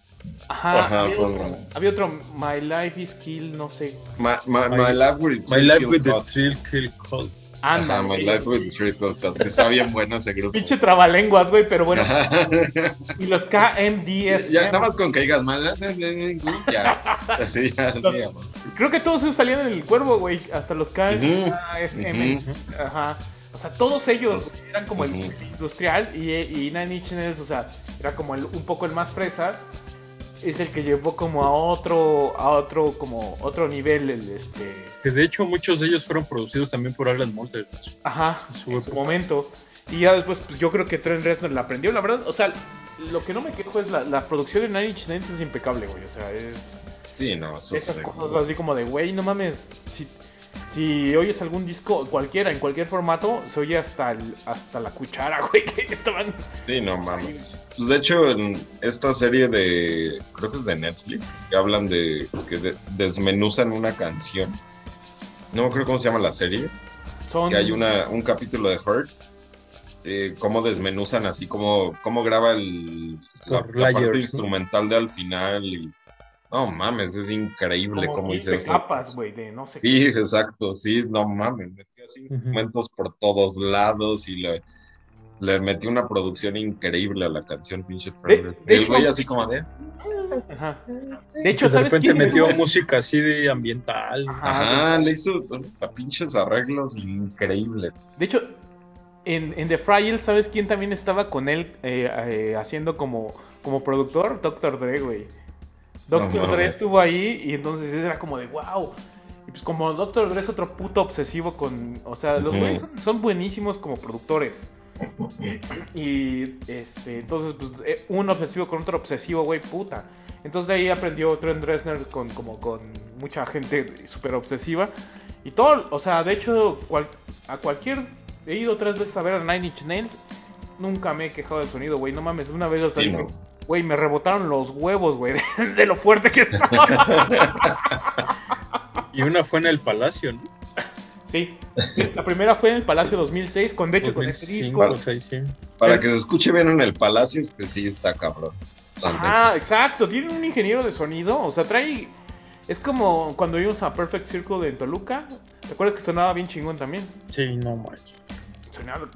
Ajá, Ajá, había, otro, un- había otro, My Life is Kill, no sé. My, my, My- my life with My Life with the. Thrill Kill Cult. Anda, Ajá, My life with Triple Cut. Está bien bueno ese grupo. Pinche trabalenguas, güey, pero bueno. Y los KMDF. ya, nada más con que digas mal, ya. Así, ya, así, Los- ya. Creo que todos esos salían en el cuervo, güey. Hasta los Ujú, KFM. ujú. Ajá. O sea, todos ellos Los- eran como el ujú. industrial y, y Nine Inch Nails, o sea, era como el, un poco el más fresa. Es el que llevó como a otro, a otro, como otro nivel, el este. Que de hecho muchos de ellos fueron producidos también por Alan Moulder. Ajá, Su en su momento. Y ya después, pues yo creo que Trent Reznor la aprendió. La verdad, o sea, lo que no me quejo es la, la producción de Nine Inch Nails es impecable, güey. O sea, es. Sí, no, eso Esas cosas así como de, güey, no mames. Si, si oyes algún disco, cualquiera, en cualquier formato, se oye hasta, el- hasta la cuchara, güey, que estaban. Sí, no mames. Pues de hecho, en esta serie de, creo que es de Netflix, que hablan de que de- desmenuzan una canción. No me acuerdo cómo se llama la serie. Son. Que hay una, un capítulo de Hurt. Eh, cómo desmenuzan así, cómo, cómo graba el, la, la parte layers, ¿no? instrumental de al final. Y, no mames, es increíble como cómo 15 eso. capas, güey, de no sé Sí, exacto, sí, no mames, metió así instrumentos por todos lados y le, le metió una producción increíble a la canción, pinche de El güey así como de... Ajá. De hecho, de ¿sabes repente quién metió música así de ambiental. Ajá, Ajá, le hizo a pinches arreglos increíbles. De hecho, en, en The Fragile, ¿sabes quién también estaba con él eh, eh, haciendo como, como productor? Dr. Dre, güey. No Dre estuvo ahí y entonces era como de wow. Y pues como Dr. Dre es otro puto obsesivo con... O sea, los güeyes son, son buenísimos como productores. Y este, entonces, pues, eh, un obsesivo con otro obsesivo, güey, puta. Entonces de ahí aprendió Trent Reznor con, como con mucha gente súper obsesiva. Y todo, o sea, de hecho, cual- a cualquier... He ido tres veces a ver a Nine Inch Nails. Nunca me he quejado del sonido, güey. No mames, una vez hasta Sí, dije, no. Güey, me rebotaron los huevos, güey, de, de lo fuerte que estaba. Y una fue en el Palacio, ¿no? sí, la primera fue en el Palacio 2006, con de hecho con este 2005 disco. o 6, sí. Para que se escuche bien en el palacio, es que sí está cabrón. Ajá, exacto. Tiene un ingeniero de sonido. O sea, trae. Es como cuando vimos a Perfect Circle en Toluca. ¿Te acuerdas que sonaba bien chingón también? Sí, no manches.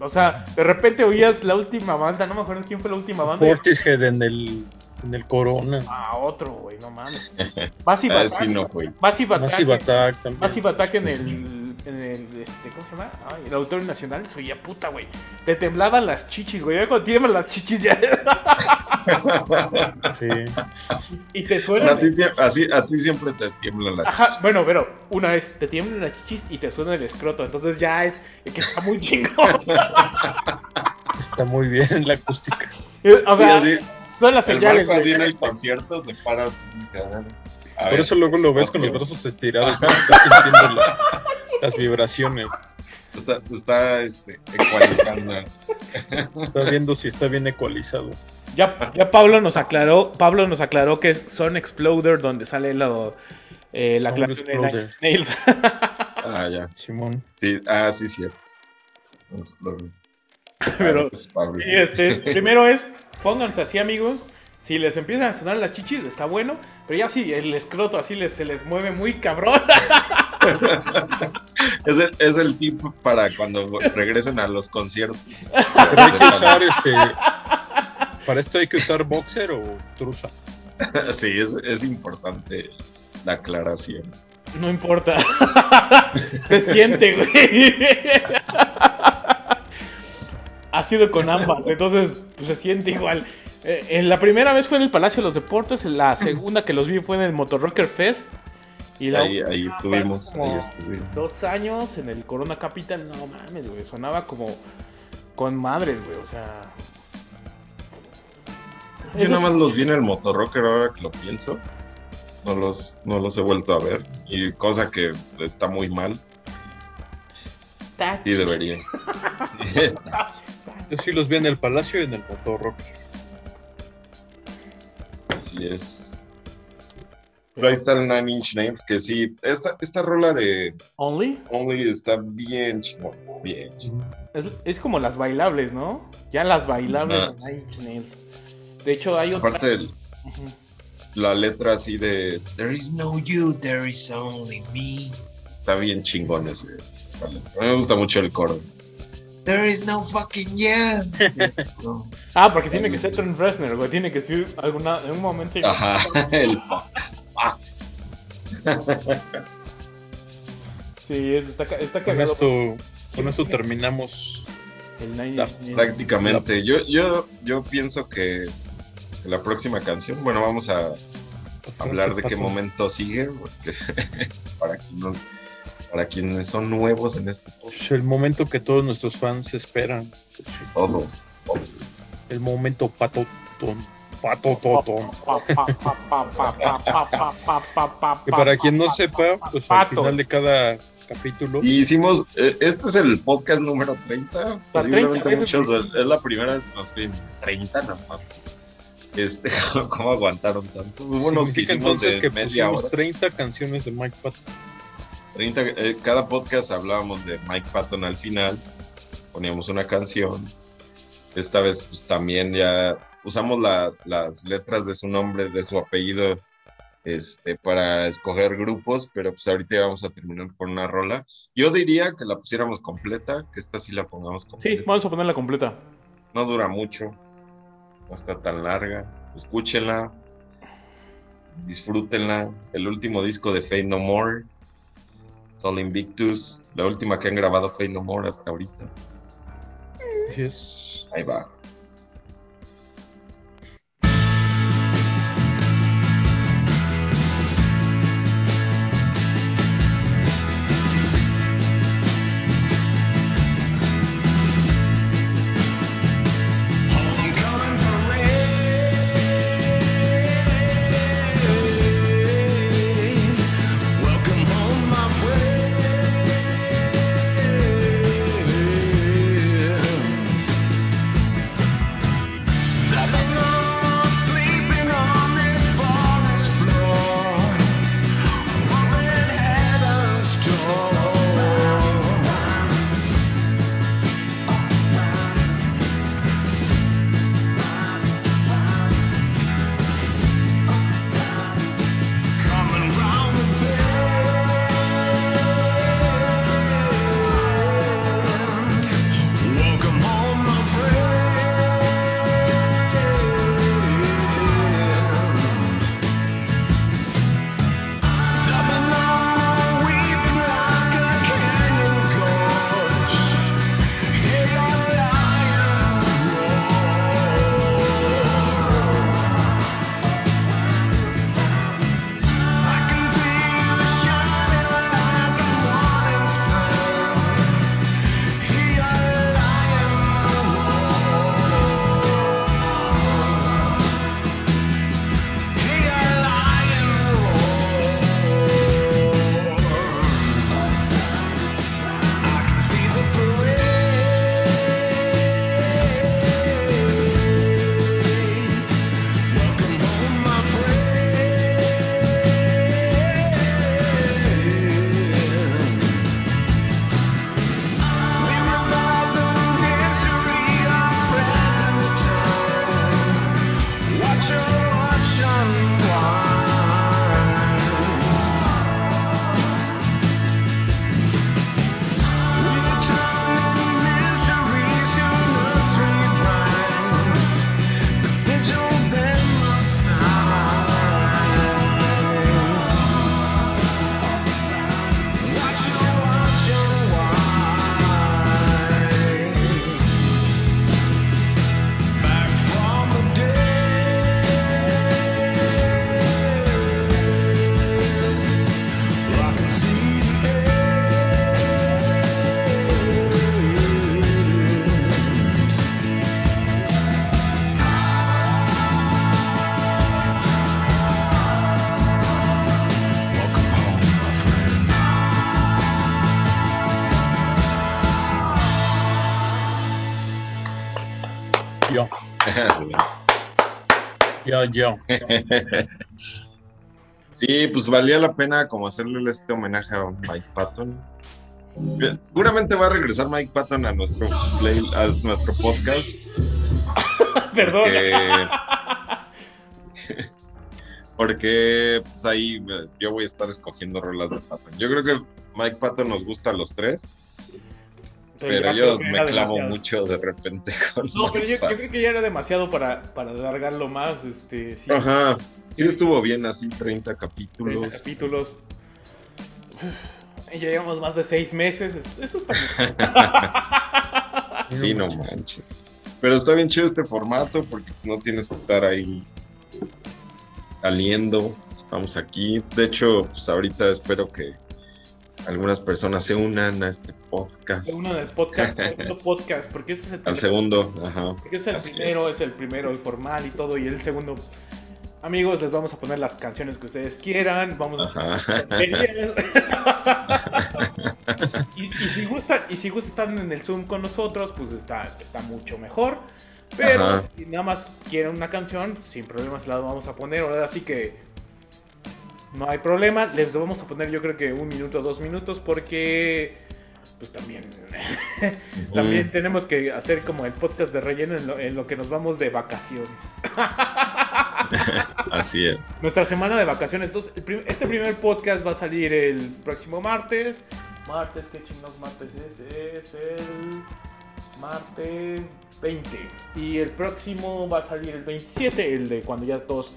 O sea, de repente oías la última banda. No me acuerdo quién fue la última banda. Portishead en el, en el Corona. Ah, otro, güey, no mames. Massive Ah, Attack. sí, no, güey. Massive Attack. Massive Attack también. Massive Attack en el. En el este, ¿Cómo se llama? Ay, el Auditorio Nacional. Se oía puta, güey. Te temblaban las chichis, güey. Ya Cuando tiemblan las chichis ya. Sí. y te suenan. A ti, así, a ti siempre te tiemblan las... Ajá, bueno, pero una vez te tiemblan las chichis y te suena el escroto, entonces ya es que está muy chingón. Está muy bien en la acústica. o sea, Sí, así, son las el señales. Así güey. en el concierto se para y a Por ver. eso luego lo ves con los brazos estirados. Estás sintiendo la- las vibraciones. Está, está este, ecualizando. Está viendo si está bien ecualizado. Ya, ya Pablo nos aclaró, Pablo nos aclaró que es Sun Exploder donde sale lo, eh, la aclaración de Exploder. Nails. Ah, ya. Simón. Sí, ah, sí, cierto. Son colores. Pero Ah, pues, Pablo. sí, este, primero es, pónganse así amigos, si les empiezan a sonar las chichis está bueno, pero ya si el escroto así les, se les mueve muy cabrón. Es el, es el tip para cuando regresen a los conciertos. Pero hay que usar este. Para esto hay que usar boxer o trusa. Sí, es, es importante la aclaración. No importa. Se siente, güey. Ha sido con ambas, entonces pues, se siente igual. Eh, en la primera vez fue en el Palacio de los Deportes, en la segunda que los vi fue en el Motorrocker Fest. Y la Ahí, ahí estuvimos, como ahí estuvimos. Dos años en el Corona Capital, no mames, güey. Sonaba como con madres, güey. O sea. Yo nada más los vi en el motorrocker ahora que lo pienso. No los, no los he vuelto a ver. Y cosa que está muy mal. Sí, debería. Yo sí los vi en el palacio y en el motor rock. Así es. Pero ahí está el Nine Inch Nails, que sí, esta, esta rola de Only Only está bien chingón, bien chingón. es, es como las bailables, ¿no? Ya las bailables Ajá. de Nine Inch Nails. De hecho, hay otra. Aparte, el- la letra así de There is no you, there is only me. Está bien chingón ese. esa letra. A mí me gusta mucho el coro. There is no fucking you. No. Ah, porque tiene que ser Trent Reznor, güey. Tiene que ser alguna, en un momento. Ajá, el fuck. Sí, es- está, ca- está Con esto, con esto terminamos. El La-. Prácticamente. Yo, yo, yo pienso que la próxima canción, bueno, vamos a hablar de qué momento sigue, porque para, quien no- para quienes son nuevos en este podcast, El momento que todos nuestros fans esperan. Pues sí, todos. El momento patotón. Que para quien no sepa, pues al final de cada capítulo. Y hicimos, eh, este es el podcast número 30. Posiblemente 30, muchos, es, es la primera vez que nos piden 30 nada más. Este, ¿Cómo aguantaron tanto? Hubo unos que hicimos entonces de que media hora. 30 canciones de Mike Patton. 30, eh, cada podcast hablábamos de Mike Patton al final, poníamos una canción esta vez pues también ya usamos la- las letras de su nombre, de su apellido, este, para escoger grupos, pero pues ahorita vamos a terminar con una rola. Yo diría que la pusiéramos completa, que esta sí la pongamos Sí, completa. vamos a ponerla completa. No dura mucho, no está tan larga. Escúchenla, disfrútenla. El último disco de Fate No More, Sol Invictus, la última que han grabado Fate No More hasta ahorita. Así Bye-bye. Yo, yo, yo. Sí, pues valía la pena como hacerle este homenaje a Mike Patton. Seguramente va a regresar Mike Patton a nuestro play, a nuestro podcast. Perdón. Porque, porque pues ahí eh, yo voy a estar escogiendo rolas de Patton. Yo creo que Mike Patton nos gusta a los tres, pero ya yo me clavo demasiado. mucho de repente con No, pero yo, creo que ya era demasiado para, para alargarlo más. Este, sí, Ajá, sí estuvo bien así, 30 30 capítulos. capítulos. Uf, ya llevamos más de seis meses. es- Eso está bien. Sí, no manches. Pero está bien chido este formato porque no tienes que estar ahí saliendo. Estamos aquí. De hecho, pues ahorita espero que algunas personas se unan a este podcast. Uno del podcast, segundo podcast, porque este es el Al primero. segundo, ajá. Porque es el primero, es el primero, el formal y todo, y el segundo. Amigos, les vamos a poner las canciones que ustedes quieran, vamos a Ajá. y, y si gustan, y si gustan en el Zoom con nosotros, pues está, está mucho mejor. Pero Ajá. si nada más quieren una canción, sin problemas la vamos a poner. Ahora sí que no hay problema. Les vamos a poner yo creo que un minuto, dos minutos, porque pues también, también tenemos que hacer como el podcast de relleno en lo, en lo que nos vamos de vacaciones. Así es. Nuestra semana de vacaciones. Entonces, prim- este primer podcast va a salir el próximo martes. Martes, ¿qué chingados martes es? Es el martes 20. Y el próximo va a salir el 27, el de cuando ya todos,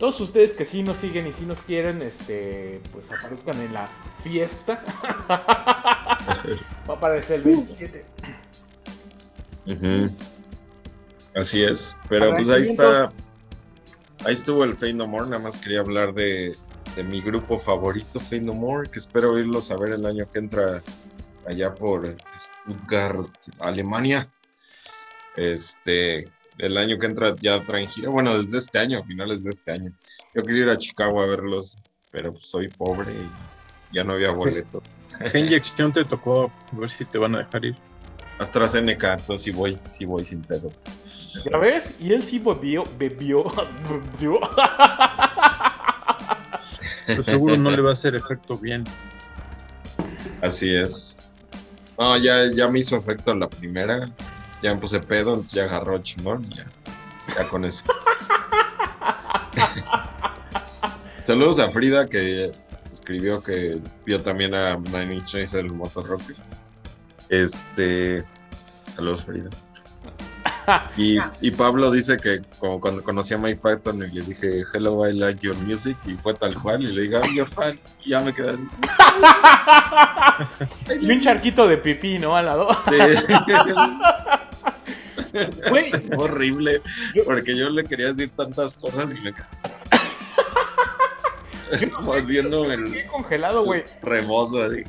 todos ustedes que sí nos siguen y sí nos quieren, este, pues aparezcan en la fiesta. va a aparecer el 27. Ujú. Así es. Pero pues ahí está. Ahí estuvo el Fade No More. Nada más quería hablar de, de mi grupo favorito, Fade No More, que espero irlos a ver el año que entra allá por Stuttgart, Alemania. Este, el año que entra ya traen gira. Bueno, desde este año, a finales de este año. Yo quería ir a Chicago a verlos, pero pues soy pobre y ya no había boleto. ¿Qué inyección te tocó? A ver si te van a dejar ir. AstraZeneca, entonces sí voy, sí voy sin pedos. ¿Ya ves? Y él sí bebió, bebió, bebió. Pero seguro no le va a hacer efecto bien. Así es. No, ya, ya me hizo efecto la primera. Ya me puse pedo, entonces ya agarró chingón. y Ya, ya con eso. Saludos a Frida que escribió que vio también a Nine Inch Nails el Motorrocker. Este. Saludos, Frida. Y, y Pablo dice que como cuando conocí a Mike Patton y le dije Hello, I like your music y fue tal cual y le dije I'm your fan y ya me quedé así. Y un charquito de pipí, ¿no? Al lado. Güey, horrible Yo- porque yo le quería decir tantas cosas y me yo no sé, me el quedé congelado, güey. rebozo así.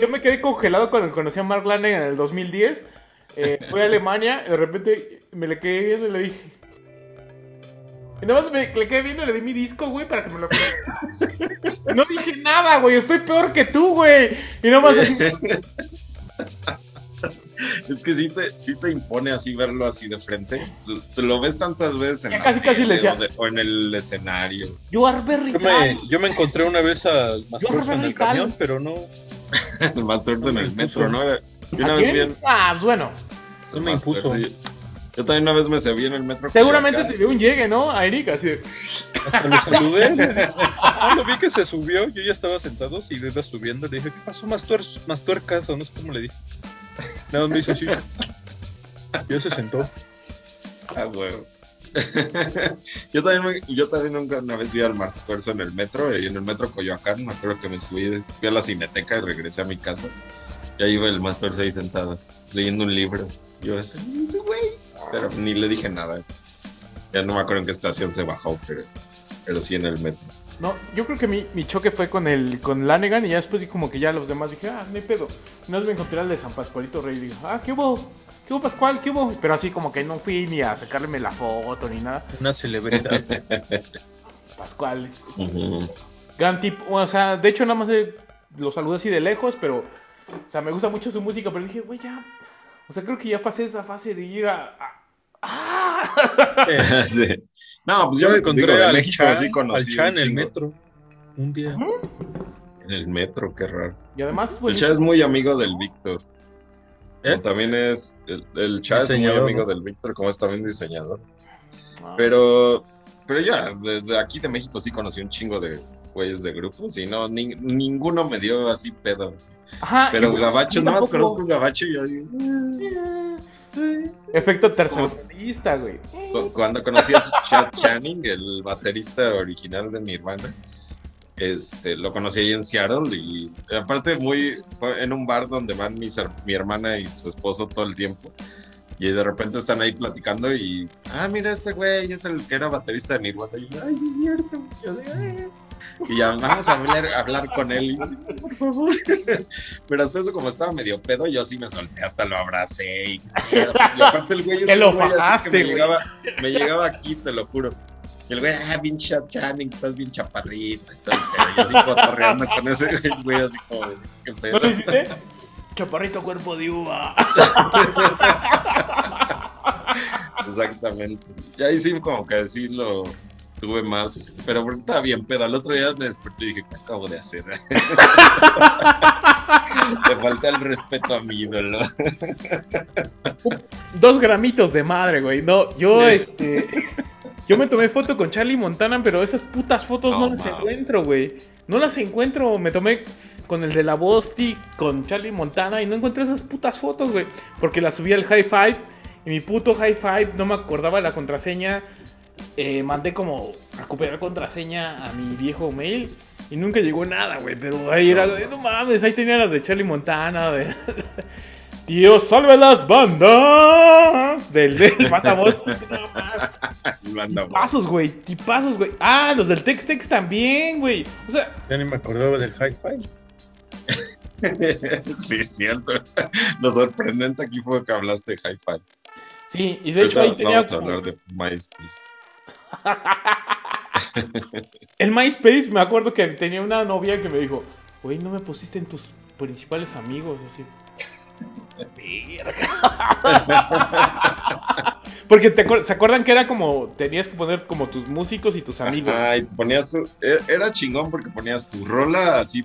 Yo me quedé congelado cuando conocí a Mark Lanegan en el 2010. Eh, fui a Alemania y de repente me le quedé viendo y le dije. Y nada más me le quedé viendo y le di mi disco, güey, para que me lo. No dije nada, güey. Estoy peor que tú, güey. Y nada más así. Es que sí te, sí te impone así verlo así de frente. Lo- Te lo ves tantas veces en Ya la casi, casi le tele decía. o, de- o en el escenario. You are very Yo me, yo me encontré una vez al Mastorzo en el camión, pero no, El más torso en el metro. ¿no? Yo ¿A una vez vi quién? en- Ah, bueno. no me impuso. Sí. Yo también una vez me subí en el metro. Seguramente te dio un llegue, ¿no? A Erika, así de. Hasta lo saludé. Cuando vi que se subió, yo ya estaba sentado y iba subiendo. Le dije, ¿qué pasó? Más, tuer- más tuercas, o no sé cómo le dije. Nada más me hizo así. Y él se sentó. Ah, huevo. yo también yo también nunca una vez vi al Martuerzo en el metro y en el metro Coyoacán me acuerdo que me subí fui a la cineteca y regresé a mi casa y ahí iba el Martuerzo ahí sentado leyendo un libro yo ese güey pero ni le dije nada ya no me acuerdo en qué estación se bajó pero pero sí en el metro No, yo creo que mi, mi choque fue con el con Lanegan y ya después como que ya los demás dije, ah, no hay pedo. Vez me encontré al de San Pascualito Rey y dije, ah, ¿qué hubo? ¿Qué hubo Pascual? ¿Qué hubo? Pero así como que no fui ni a sacarle la foto ni nada. Una celebridad. Pascual, gran tipo, o sea, de hecho nada más lo saludé así de lejos, pero, o sea, me gusta mucho su música, pero dije, güey, ya, o sea, creo que ya pasé esa fase de ir a... a- ¡Ah! Sí. No, pues yo yo encontré digo, de al México Chan, sí conocí al Chan en el metro. Un día. En el metro, qué raro. Y además es El buenísimo. Cha es muy amigo del Víctor. ¿Eh? Como También es. El, el Cha es muy amigo ¿no? del Víctor, como es también diseñador. Ah. Pero. Pero ya, de, de aquí de México sí conocí un chingo de güeyes de grupos y no, ni- ninguno me dio así pedo. Ajá, Pero y- Gabacho, nada más conozco un Gabacho y yo digo. Efecto tercermundista, güey. Cu- Cuando conocí a Chad Channing, el baterista original de Nirvana, este, lo conocí ahí en Seattle y aparte muy fue en un bar donde van mis, mi hermana y su esposo todo el tiempo y de repente están ahí platicando y ah mira ese güey es el que era baterista de Nirvana y yo, ay sí es cierto Yo de, "Ay". y ya vamos a hablar, a hablar con él y yo, "Sí, por favor pero hasta eso como estaba medio pedo yo sí me solté hasta lo abracé y, y aparte el güey es Te un lo güey así que bajaste, me güey. llegaba me llegaba aquí te lo juro y el güey, ah, bien Chad Channing, estás bien chaparrito y todo. Y así cotorreando con ese güey, así como qué pedo. ¿No lo hiciste? Chaparrito cuerpo de uva. Exactamente. Y ahí sí, como que sí lo tuve más, pero porque estaba bien pedo. Al otro día me desperté y dije, ¿qué acabo de hacer? Te falta el respeto a mi ídolo. Dos gramitos de madre, güey. No, yo, este. Yo me tomé foto con Charlie Montana, pero esas putas fotos no, No, las encuentro, güey. No las encuentro. Me tomé con el de la Bosti, con Charlie Montana, y no encontré esas putas fotos, güey. Porque las subí al High Five. Y mi puto High Five no me acordaba la contraseña. Eh, mandé como recuperar contraseña a mi viejo mail. Y nunca llegó nada, güey. Pero ahí era, No, mames, ahí tenía las de Charlie Montana. De... Tío, salve las bandas. Del, del Banda Bosti. No Tipazos, güey, tipazos, güey. Ah, los del Tex Tex también, güey. O sea, Ya ni me acordaba del hi-fi. sí, es cierto. Lo sorprendente aquí fue que hablaste de Hi-Fi. sí, y de hecho ahí tenía vamos a como- hablar de MySpace. el MySpace, me acuerdo que tenía una novia que me dijo, güey, no me pusiste en tus principales amigos, así. Porque te acuer- se acuerdan que era como, tenías que poner como tus músicos y tus amigos. Ajá, y te ponías tu- e- era chingón porque ponías tu rola así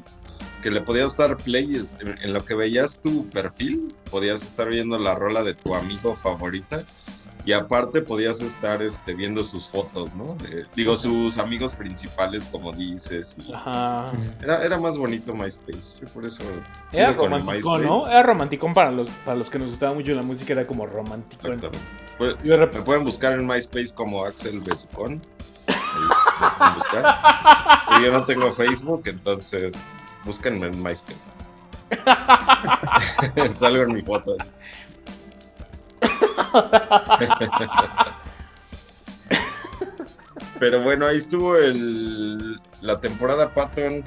que le podías dar play en- lo que veías tu perfil, podías estar viendo la rola de tu amigo favorita y aparte podías estar este, viendo sus fotos, ¿no? De- digo, sus amigos principales, como dices. y- Ajá. era, era más bonito MySpace, yo por eso Era romántico, ¿no? Era romántico para los, para los que nos gustaba mucho la música, era como romántico. Exactamente. Pues, me pueden buscar en MySpace como Axel Besucón. Ahí me pueden buscar. Pero yo no tengo Facebook, entonces búsquenme en MySpace. Salgo en mi foto. Pero bueno, ahí estuvo el, la temporada Patton.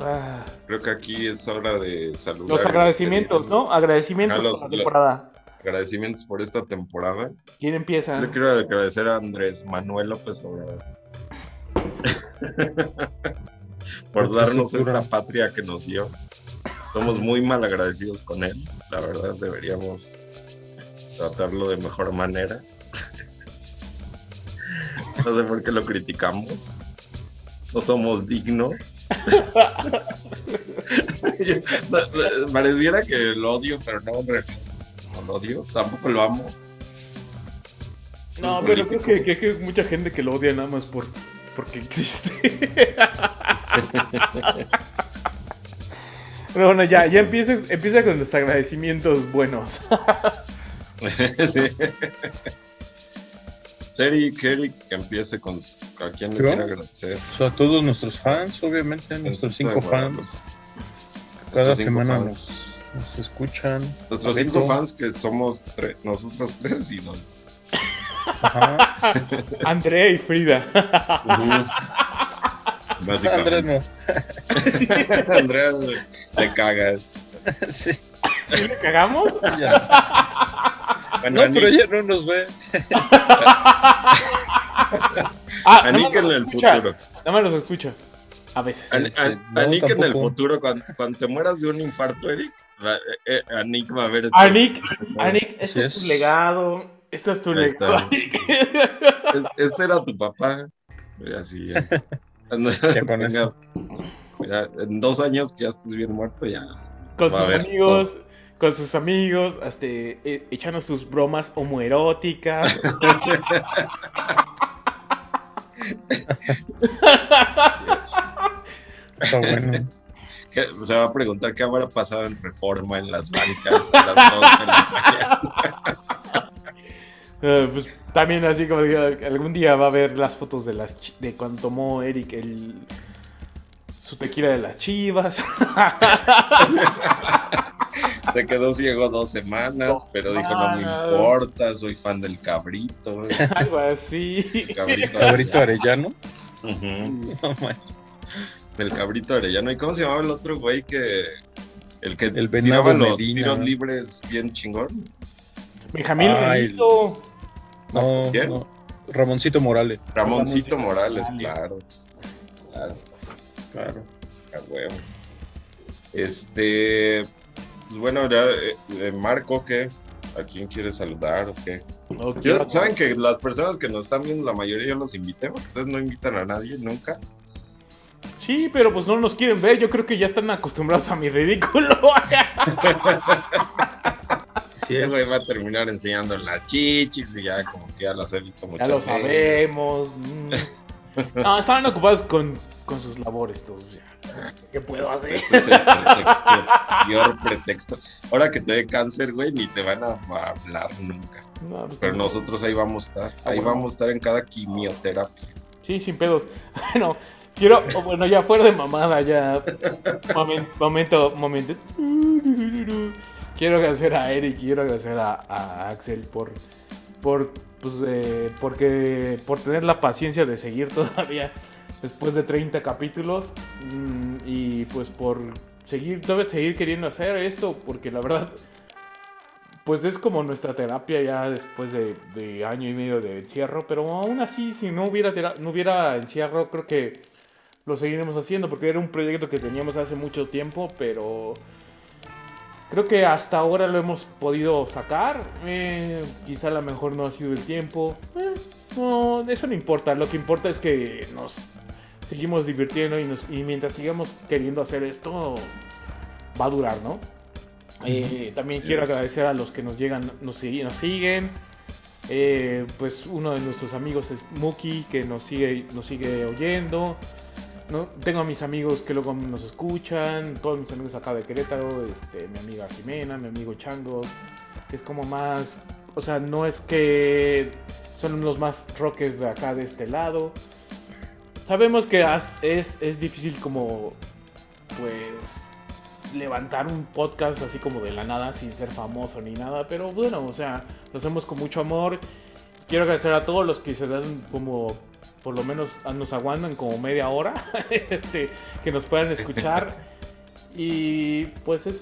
Ah. Creo que aquí es hora de saludar. Los y agradecimientos. ¿no? Agradecimientos Ah, los- por la temporada. Agradecimientos por esta temporada. ¿Quién empieza? Le quiero agradecer a Andrés Manuel López Obrador por darnos esta patria que nos dio. Somos muy mal agradecidos con él. La verdad, deberíamos tratarlo de mejor manera. No sé por qué lo criticamos. No somos dignos. Pareciera que lo odio, pero no, realidad no lo odio. Tampoco lo amo. No, pero creo que, que hay mucha gente que lo odia nada más por porque existe. Pero bueno, ya, ya empieza, empieza con los agradecimientos buenos. sí. Eric, Eric, que empiece con a quien le ¿Yo? quiere agradecer. Pues a todos nuestros fans, obviamente, nuestros Encita de cinco fans. Cada Nuestros cinco semana fans. nos, nos escuchan. Nuestros cinco fans que somos tre- nosotros tres y dos. Ajá. Andrea y Frida. Básicamente. Andrés no. Andrea le, cagas. Sí, ¿Sí le cagamos? ya. Bueno, No, pero ella no nos ve. Ah, nos el escucha. futuro. Nada más los escucha. A veces. An- An- no, Anik en el tampoco. futuro, cuando, cuando te mueras de un infarto, Eric, va- eh, eh, Anik va a ver estos- Anik, Anik, este es tu legado. Esta es tu. Es- Este era tu papá. Y así ya. Cuando Ya con eso. ya en dos años que ya estés bien muerto, ya. con sus ver, amigos, con sus amigos, hasta eh, echando sus bromas homoeróticas. Está bueno. que Se va a preguntar qué habrá pasado en reforma en las bancas a las dos de la. Eh, pues también así como digo, algún día va a ver las fotos de las chi- de cuando tomó Eric el su tequila de las chivas. Se quedó ciego dos semanas, pero dijo no me importa, soy fan del cabrito. Algo así. Cabrito, Cabrito Arellano. No. El cabrito arellano. ¿Y cómo se llamaba el otro güey que el que El tiraba los Medina. tiros libres bien chingón? Benjamín Ay, Benito. No, ¿Quién? no. Ramoncito Morales. Ramoncito Ramoncito Morales, Morales. claro. Claro, Claro. a huevo. Este, pues bueno, ya, eh, eh, Marco, ¿qué? ¿A quién quieres saludar o qué? No Ya quiero- Saben que las personas que nos están viendo, la mayoría yo los invité, porque ustedes no invitan a nadie nunca. Sí, pero pues no nos quieren ver. Yo creo que ya están acostumbrados a mi ridículo. Ese güey va a terminar enseñando las chichis y ya como que ya las he visto muchas ya lo sabemos. Mm. No, estaban ocupados con, con sus labores todos. ya. ¿Qué puedo hacer? Ese es el pretexto, el peor pretexto. Ahora que te dé cáncer, güey, ni te van a hablar nunca. No, pues, Pero no. nosotros ahí vamos a estar. Ah, Ahí bueno. vamos a estar en cada quimioterapia. Sí, sin pedos. Bueno, quiero, o bueno, ya fuera de mamada, ya. Momen- momento, momento. Quiero agradecer a Eric, quiero agradecer a, Axel por, por, pues, eh, porque, por tener la paciencia de seguir todavía después de 30 capítulos mm, y pues por seguir, debes seguir queriendo hacer esto, porque la verdad, pues es como nuestra terapia ya después de, de año y medio de encierro, pero aún así, si no hubiera, no hubiera encierro, creo que lo seguiremos haciendo, porque era un proyecto que teníamos hace mucho tiempo, pero creo que hasta ahora lo hemos podido sacar. Eh, quizá a lo mejor no ha sido el tiempo. Eh, no, eso no importa, lo que importa es que nos seguimos divirtiendo y, nos, y mientras sigamos queriendo hacer esto, va a durar, ¿no? Eh, también Sí. quiero agradecer a los que nos llegan, nos, nos siguen. Eh, pues uno de nuestros amigos es Muki, que nos sigue, nos sigue oyendo. Tengo a mis amigos que luego nos escuchan, todos mis amigos acá de Querétaro, este, mi amiga Jimena, mi amigo Changos, que es como más, o sea, no es que son los más rockers de acá de este lado. Sabemos que es, es difícil como, pues, levantar un podcast así como de la nada sin ser famoso ni nada, pero bueno, o sea, lo hacemos con mucho amor. Quiero agradecer a todos los que se dan como, por lo menos nos aguantan como media hora, este, que nos puedan escuchar. Y pues es,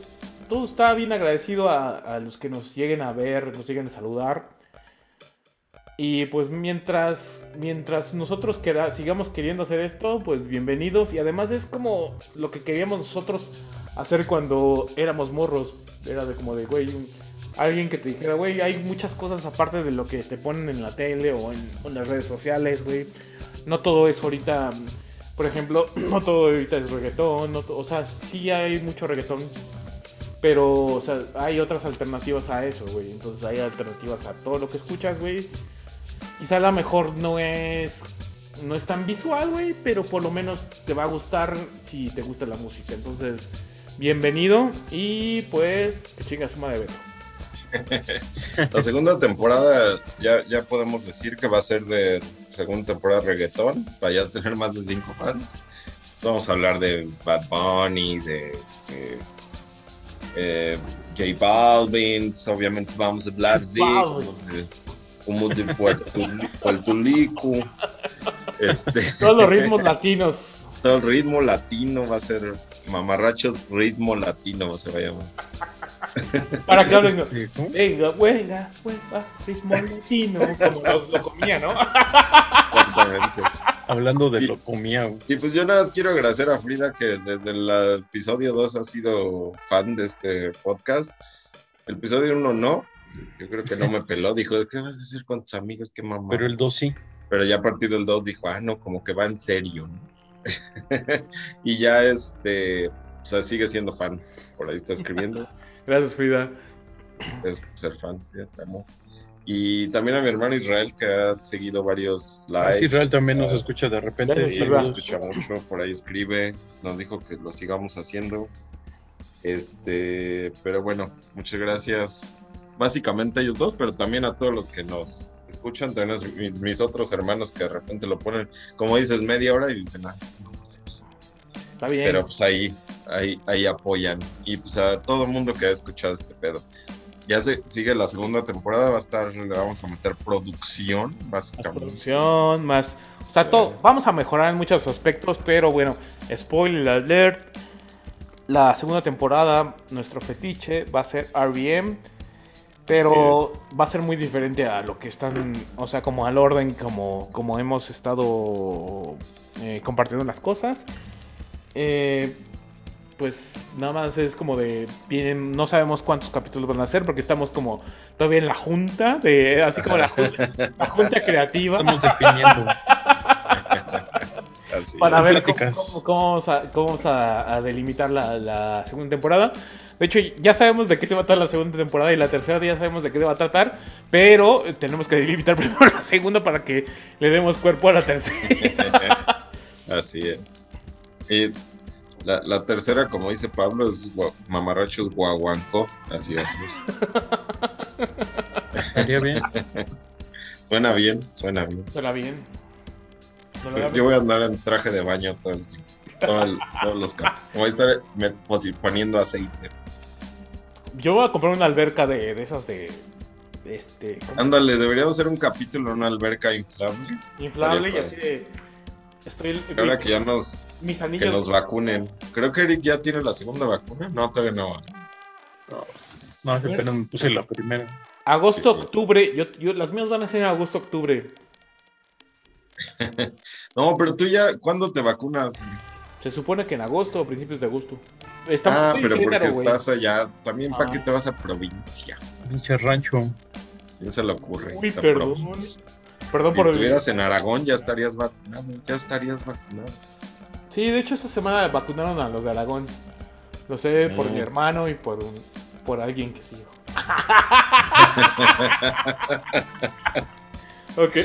todo está bien agradecido a, a los que nos lleguen a ver, nos lleguen a saludar. Y pues mientras, mientras nosotros quera- sigamos queriendo hacer esto, pues bienvenidos. Y además es como lo que queríamos nosotros hacer cuando éramos morros. Era de como de, güey, un- alguien que te dijera, güey, hay muchas cosas aparte de lo que te ponen en la tele o en, en las redes sociales, güey. No todo es ahorita, por ejemplo, no todo ahorita es reggaetón, no o sea, sí hay mucho reggaetón, pero, o sea, hay otras alternativas a eso, güey. Entonces hay alternativas a todo lo que escuchas, güey. Quizá a lo mejor no es no es tan visual, güey, pero por lo menos te va a gustar si te gusta la música. Entonces, bienvenido y pues que chingas madre Beto. La segunda temporada ya, ya podemos decir que va a ser de segunda temporada reggaetón, para ya tener más de cinco fans. Vamos a hablar de Bad Bunny, de este, eh, J Balvin, obviamente vamos a hablar de, como de, como de Puerto, Puerto Rico. Este, Todos los ritmos latinos. todo el ritmo latino va a ser mamarrachos ritmo latino se va a llamar. Para que hablen. Sí, ¿no? Venga, venga, venga, ritmo latino. Como lo, lo comía, ¿no? Exactamente. Hablando de Y- lo comía, güey. Y pues yo nada más quiero agradecer a Frida que desde el episodio 2 ha sido fan de este podcast. El episodio 1 no, Yo creo que no me peló. Dijo, ¿qué vas a hacer con tus amigos? Qué mamá. Pero el 2 sí. Pero ya a partir del 2 dijo, ah, no, como que va en serio. ¿no? y ya este, o sea, sigue siendo fan. Por ahí está escribiendo. Gracias, Frida. es ser fan, ya te amo. Y también a mi hermano Israel, que ha seguido varios lives. Ah, sí, Israel también nos Ah, escucha de repente. Sí, nos escucha mucho, por ahí escribe, nos dijo que lo sigamos haciendo. Este, pero bueno, muchas gracias. Básicamente a ellos dos, pero también a todos los que nos escuchan, también a mi- mis otros hermanos que de repente lo ponen, como dices, media hora y dicen, ah, Está bien. pero pues ahí, ahí, ahí apoyan. Y pues a todo el mundo que ha escuchado este pedo. Ya se sigue la segunda temporada, va a estar, le vamos a meter producción, más básicamente. producción, más. O sea, todo. Vamos a mejorar en muchos aspectos, pero bueno, spoiler alert. La segunda temporada, nuestro fetiche va a ser RBM. Pero va a ser muy diferente a lo que están, o sea, como al orden, como, como hemos estado eh, compartiendo las cosas. Eh, pues nada más es como de, vienen, no sabemos cuántos capítulos van a ser porque estamos como todavía en la junta, de, así como la, jun- la junta creativa. Estamos definiendo. Así para ver cómo, Pláticas. cómo- cómo vamos, a, cómo vamos a- a delimitar la, la segunda temporada. De hecho, ya sabemos de qué se va a tratar la segunda temporada y la tercera ya sabemos de qué se va a tratar, pero tenemos que delimitar primero la segunda para que le demos cuerpo a la tercera. Así es. Y la, la tercera, como dice Pablo, es gua- mamarrachos guaguancó. Así es. Estaría bien. Suena bien, suena bien. Suena bien. No Yo voy a andar en traje de baño todo el tiempo. todo el- todos los cap- Voy a estar me- poniendo aceite. Yo voy a comprar una alberca de, de esas de. de Este. Ándale, deberíamos hacer un capítulo en una alberca inflable. Inflable y así de. Estoy. Ahora que ya nos, mis que nos vacunen. Creo que Eric ya tiene la segunda vacuna. No, todavía no. No, apenas me puse la primera. Agosto, Sí, sí. octubre. Yo, yo, las mías van a ser en agosto, octubre. No, pero tú ya, ¿cuándo te vacunas? Se supone que en agosto o principios de agosto. Está ah, muy pero porque estás allá. También, ¿para Ah. qué te vas a provincia? Pinche rancho. ¿Quién se le ocurre? Uy, perdón. provincia? Perdón Si por estuvieras en Aragón, ya estarías vacunado. Ya estarías vacunado. Sí, de hecho esta semana vacunaron a los de Aragón. Lo sé por Mm. mi hermano y por un, por alguien que sigo. ok.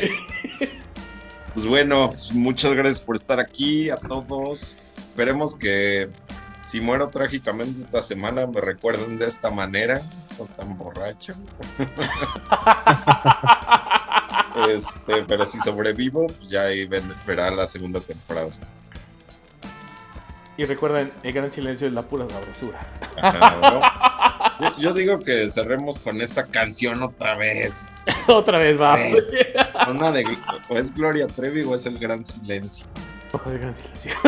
Pues bueno, muchas gracias por estar aquí a todos. Esperemos que si muero trágicamente esta semana me recuerden de esta manera, no tan borracho. este, pero si sobrevivo, pues ya ahí verá la segunda temporada. Y recuerden, el gran silencio es la pura sabrosura. Ajá, ¿no? yo, yo digo que cerremos con esta canción otra vez. Otra vez va. ¿Ves? Una de o es Gloria Trevi o es el gran silencio. Ojo de gran silencio.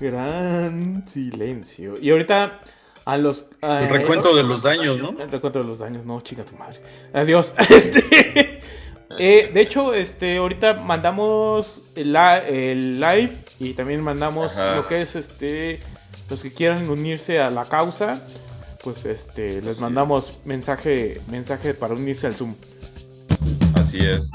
gran silencio. Y ahorita a los. El eh, recuento de los daños, ¿no? El recuento de los daños, no, chica tu madre. Adiós. Este, eh, de hecho, este, ahorita mandamos el, el live y también mandamos lo que es este, los que quieran unirse a la causa, pues este, les mandamos mensaje, mensaje para unirse al Zoom. Así es.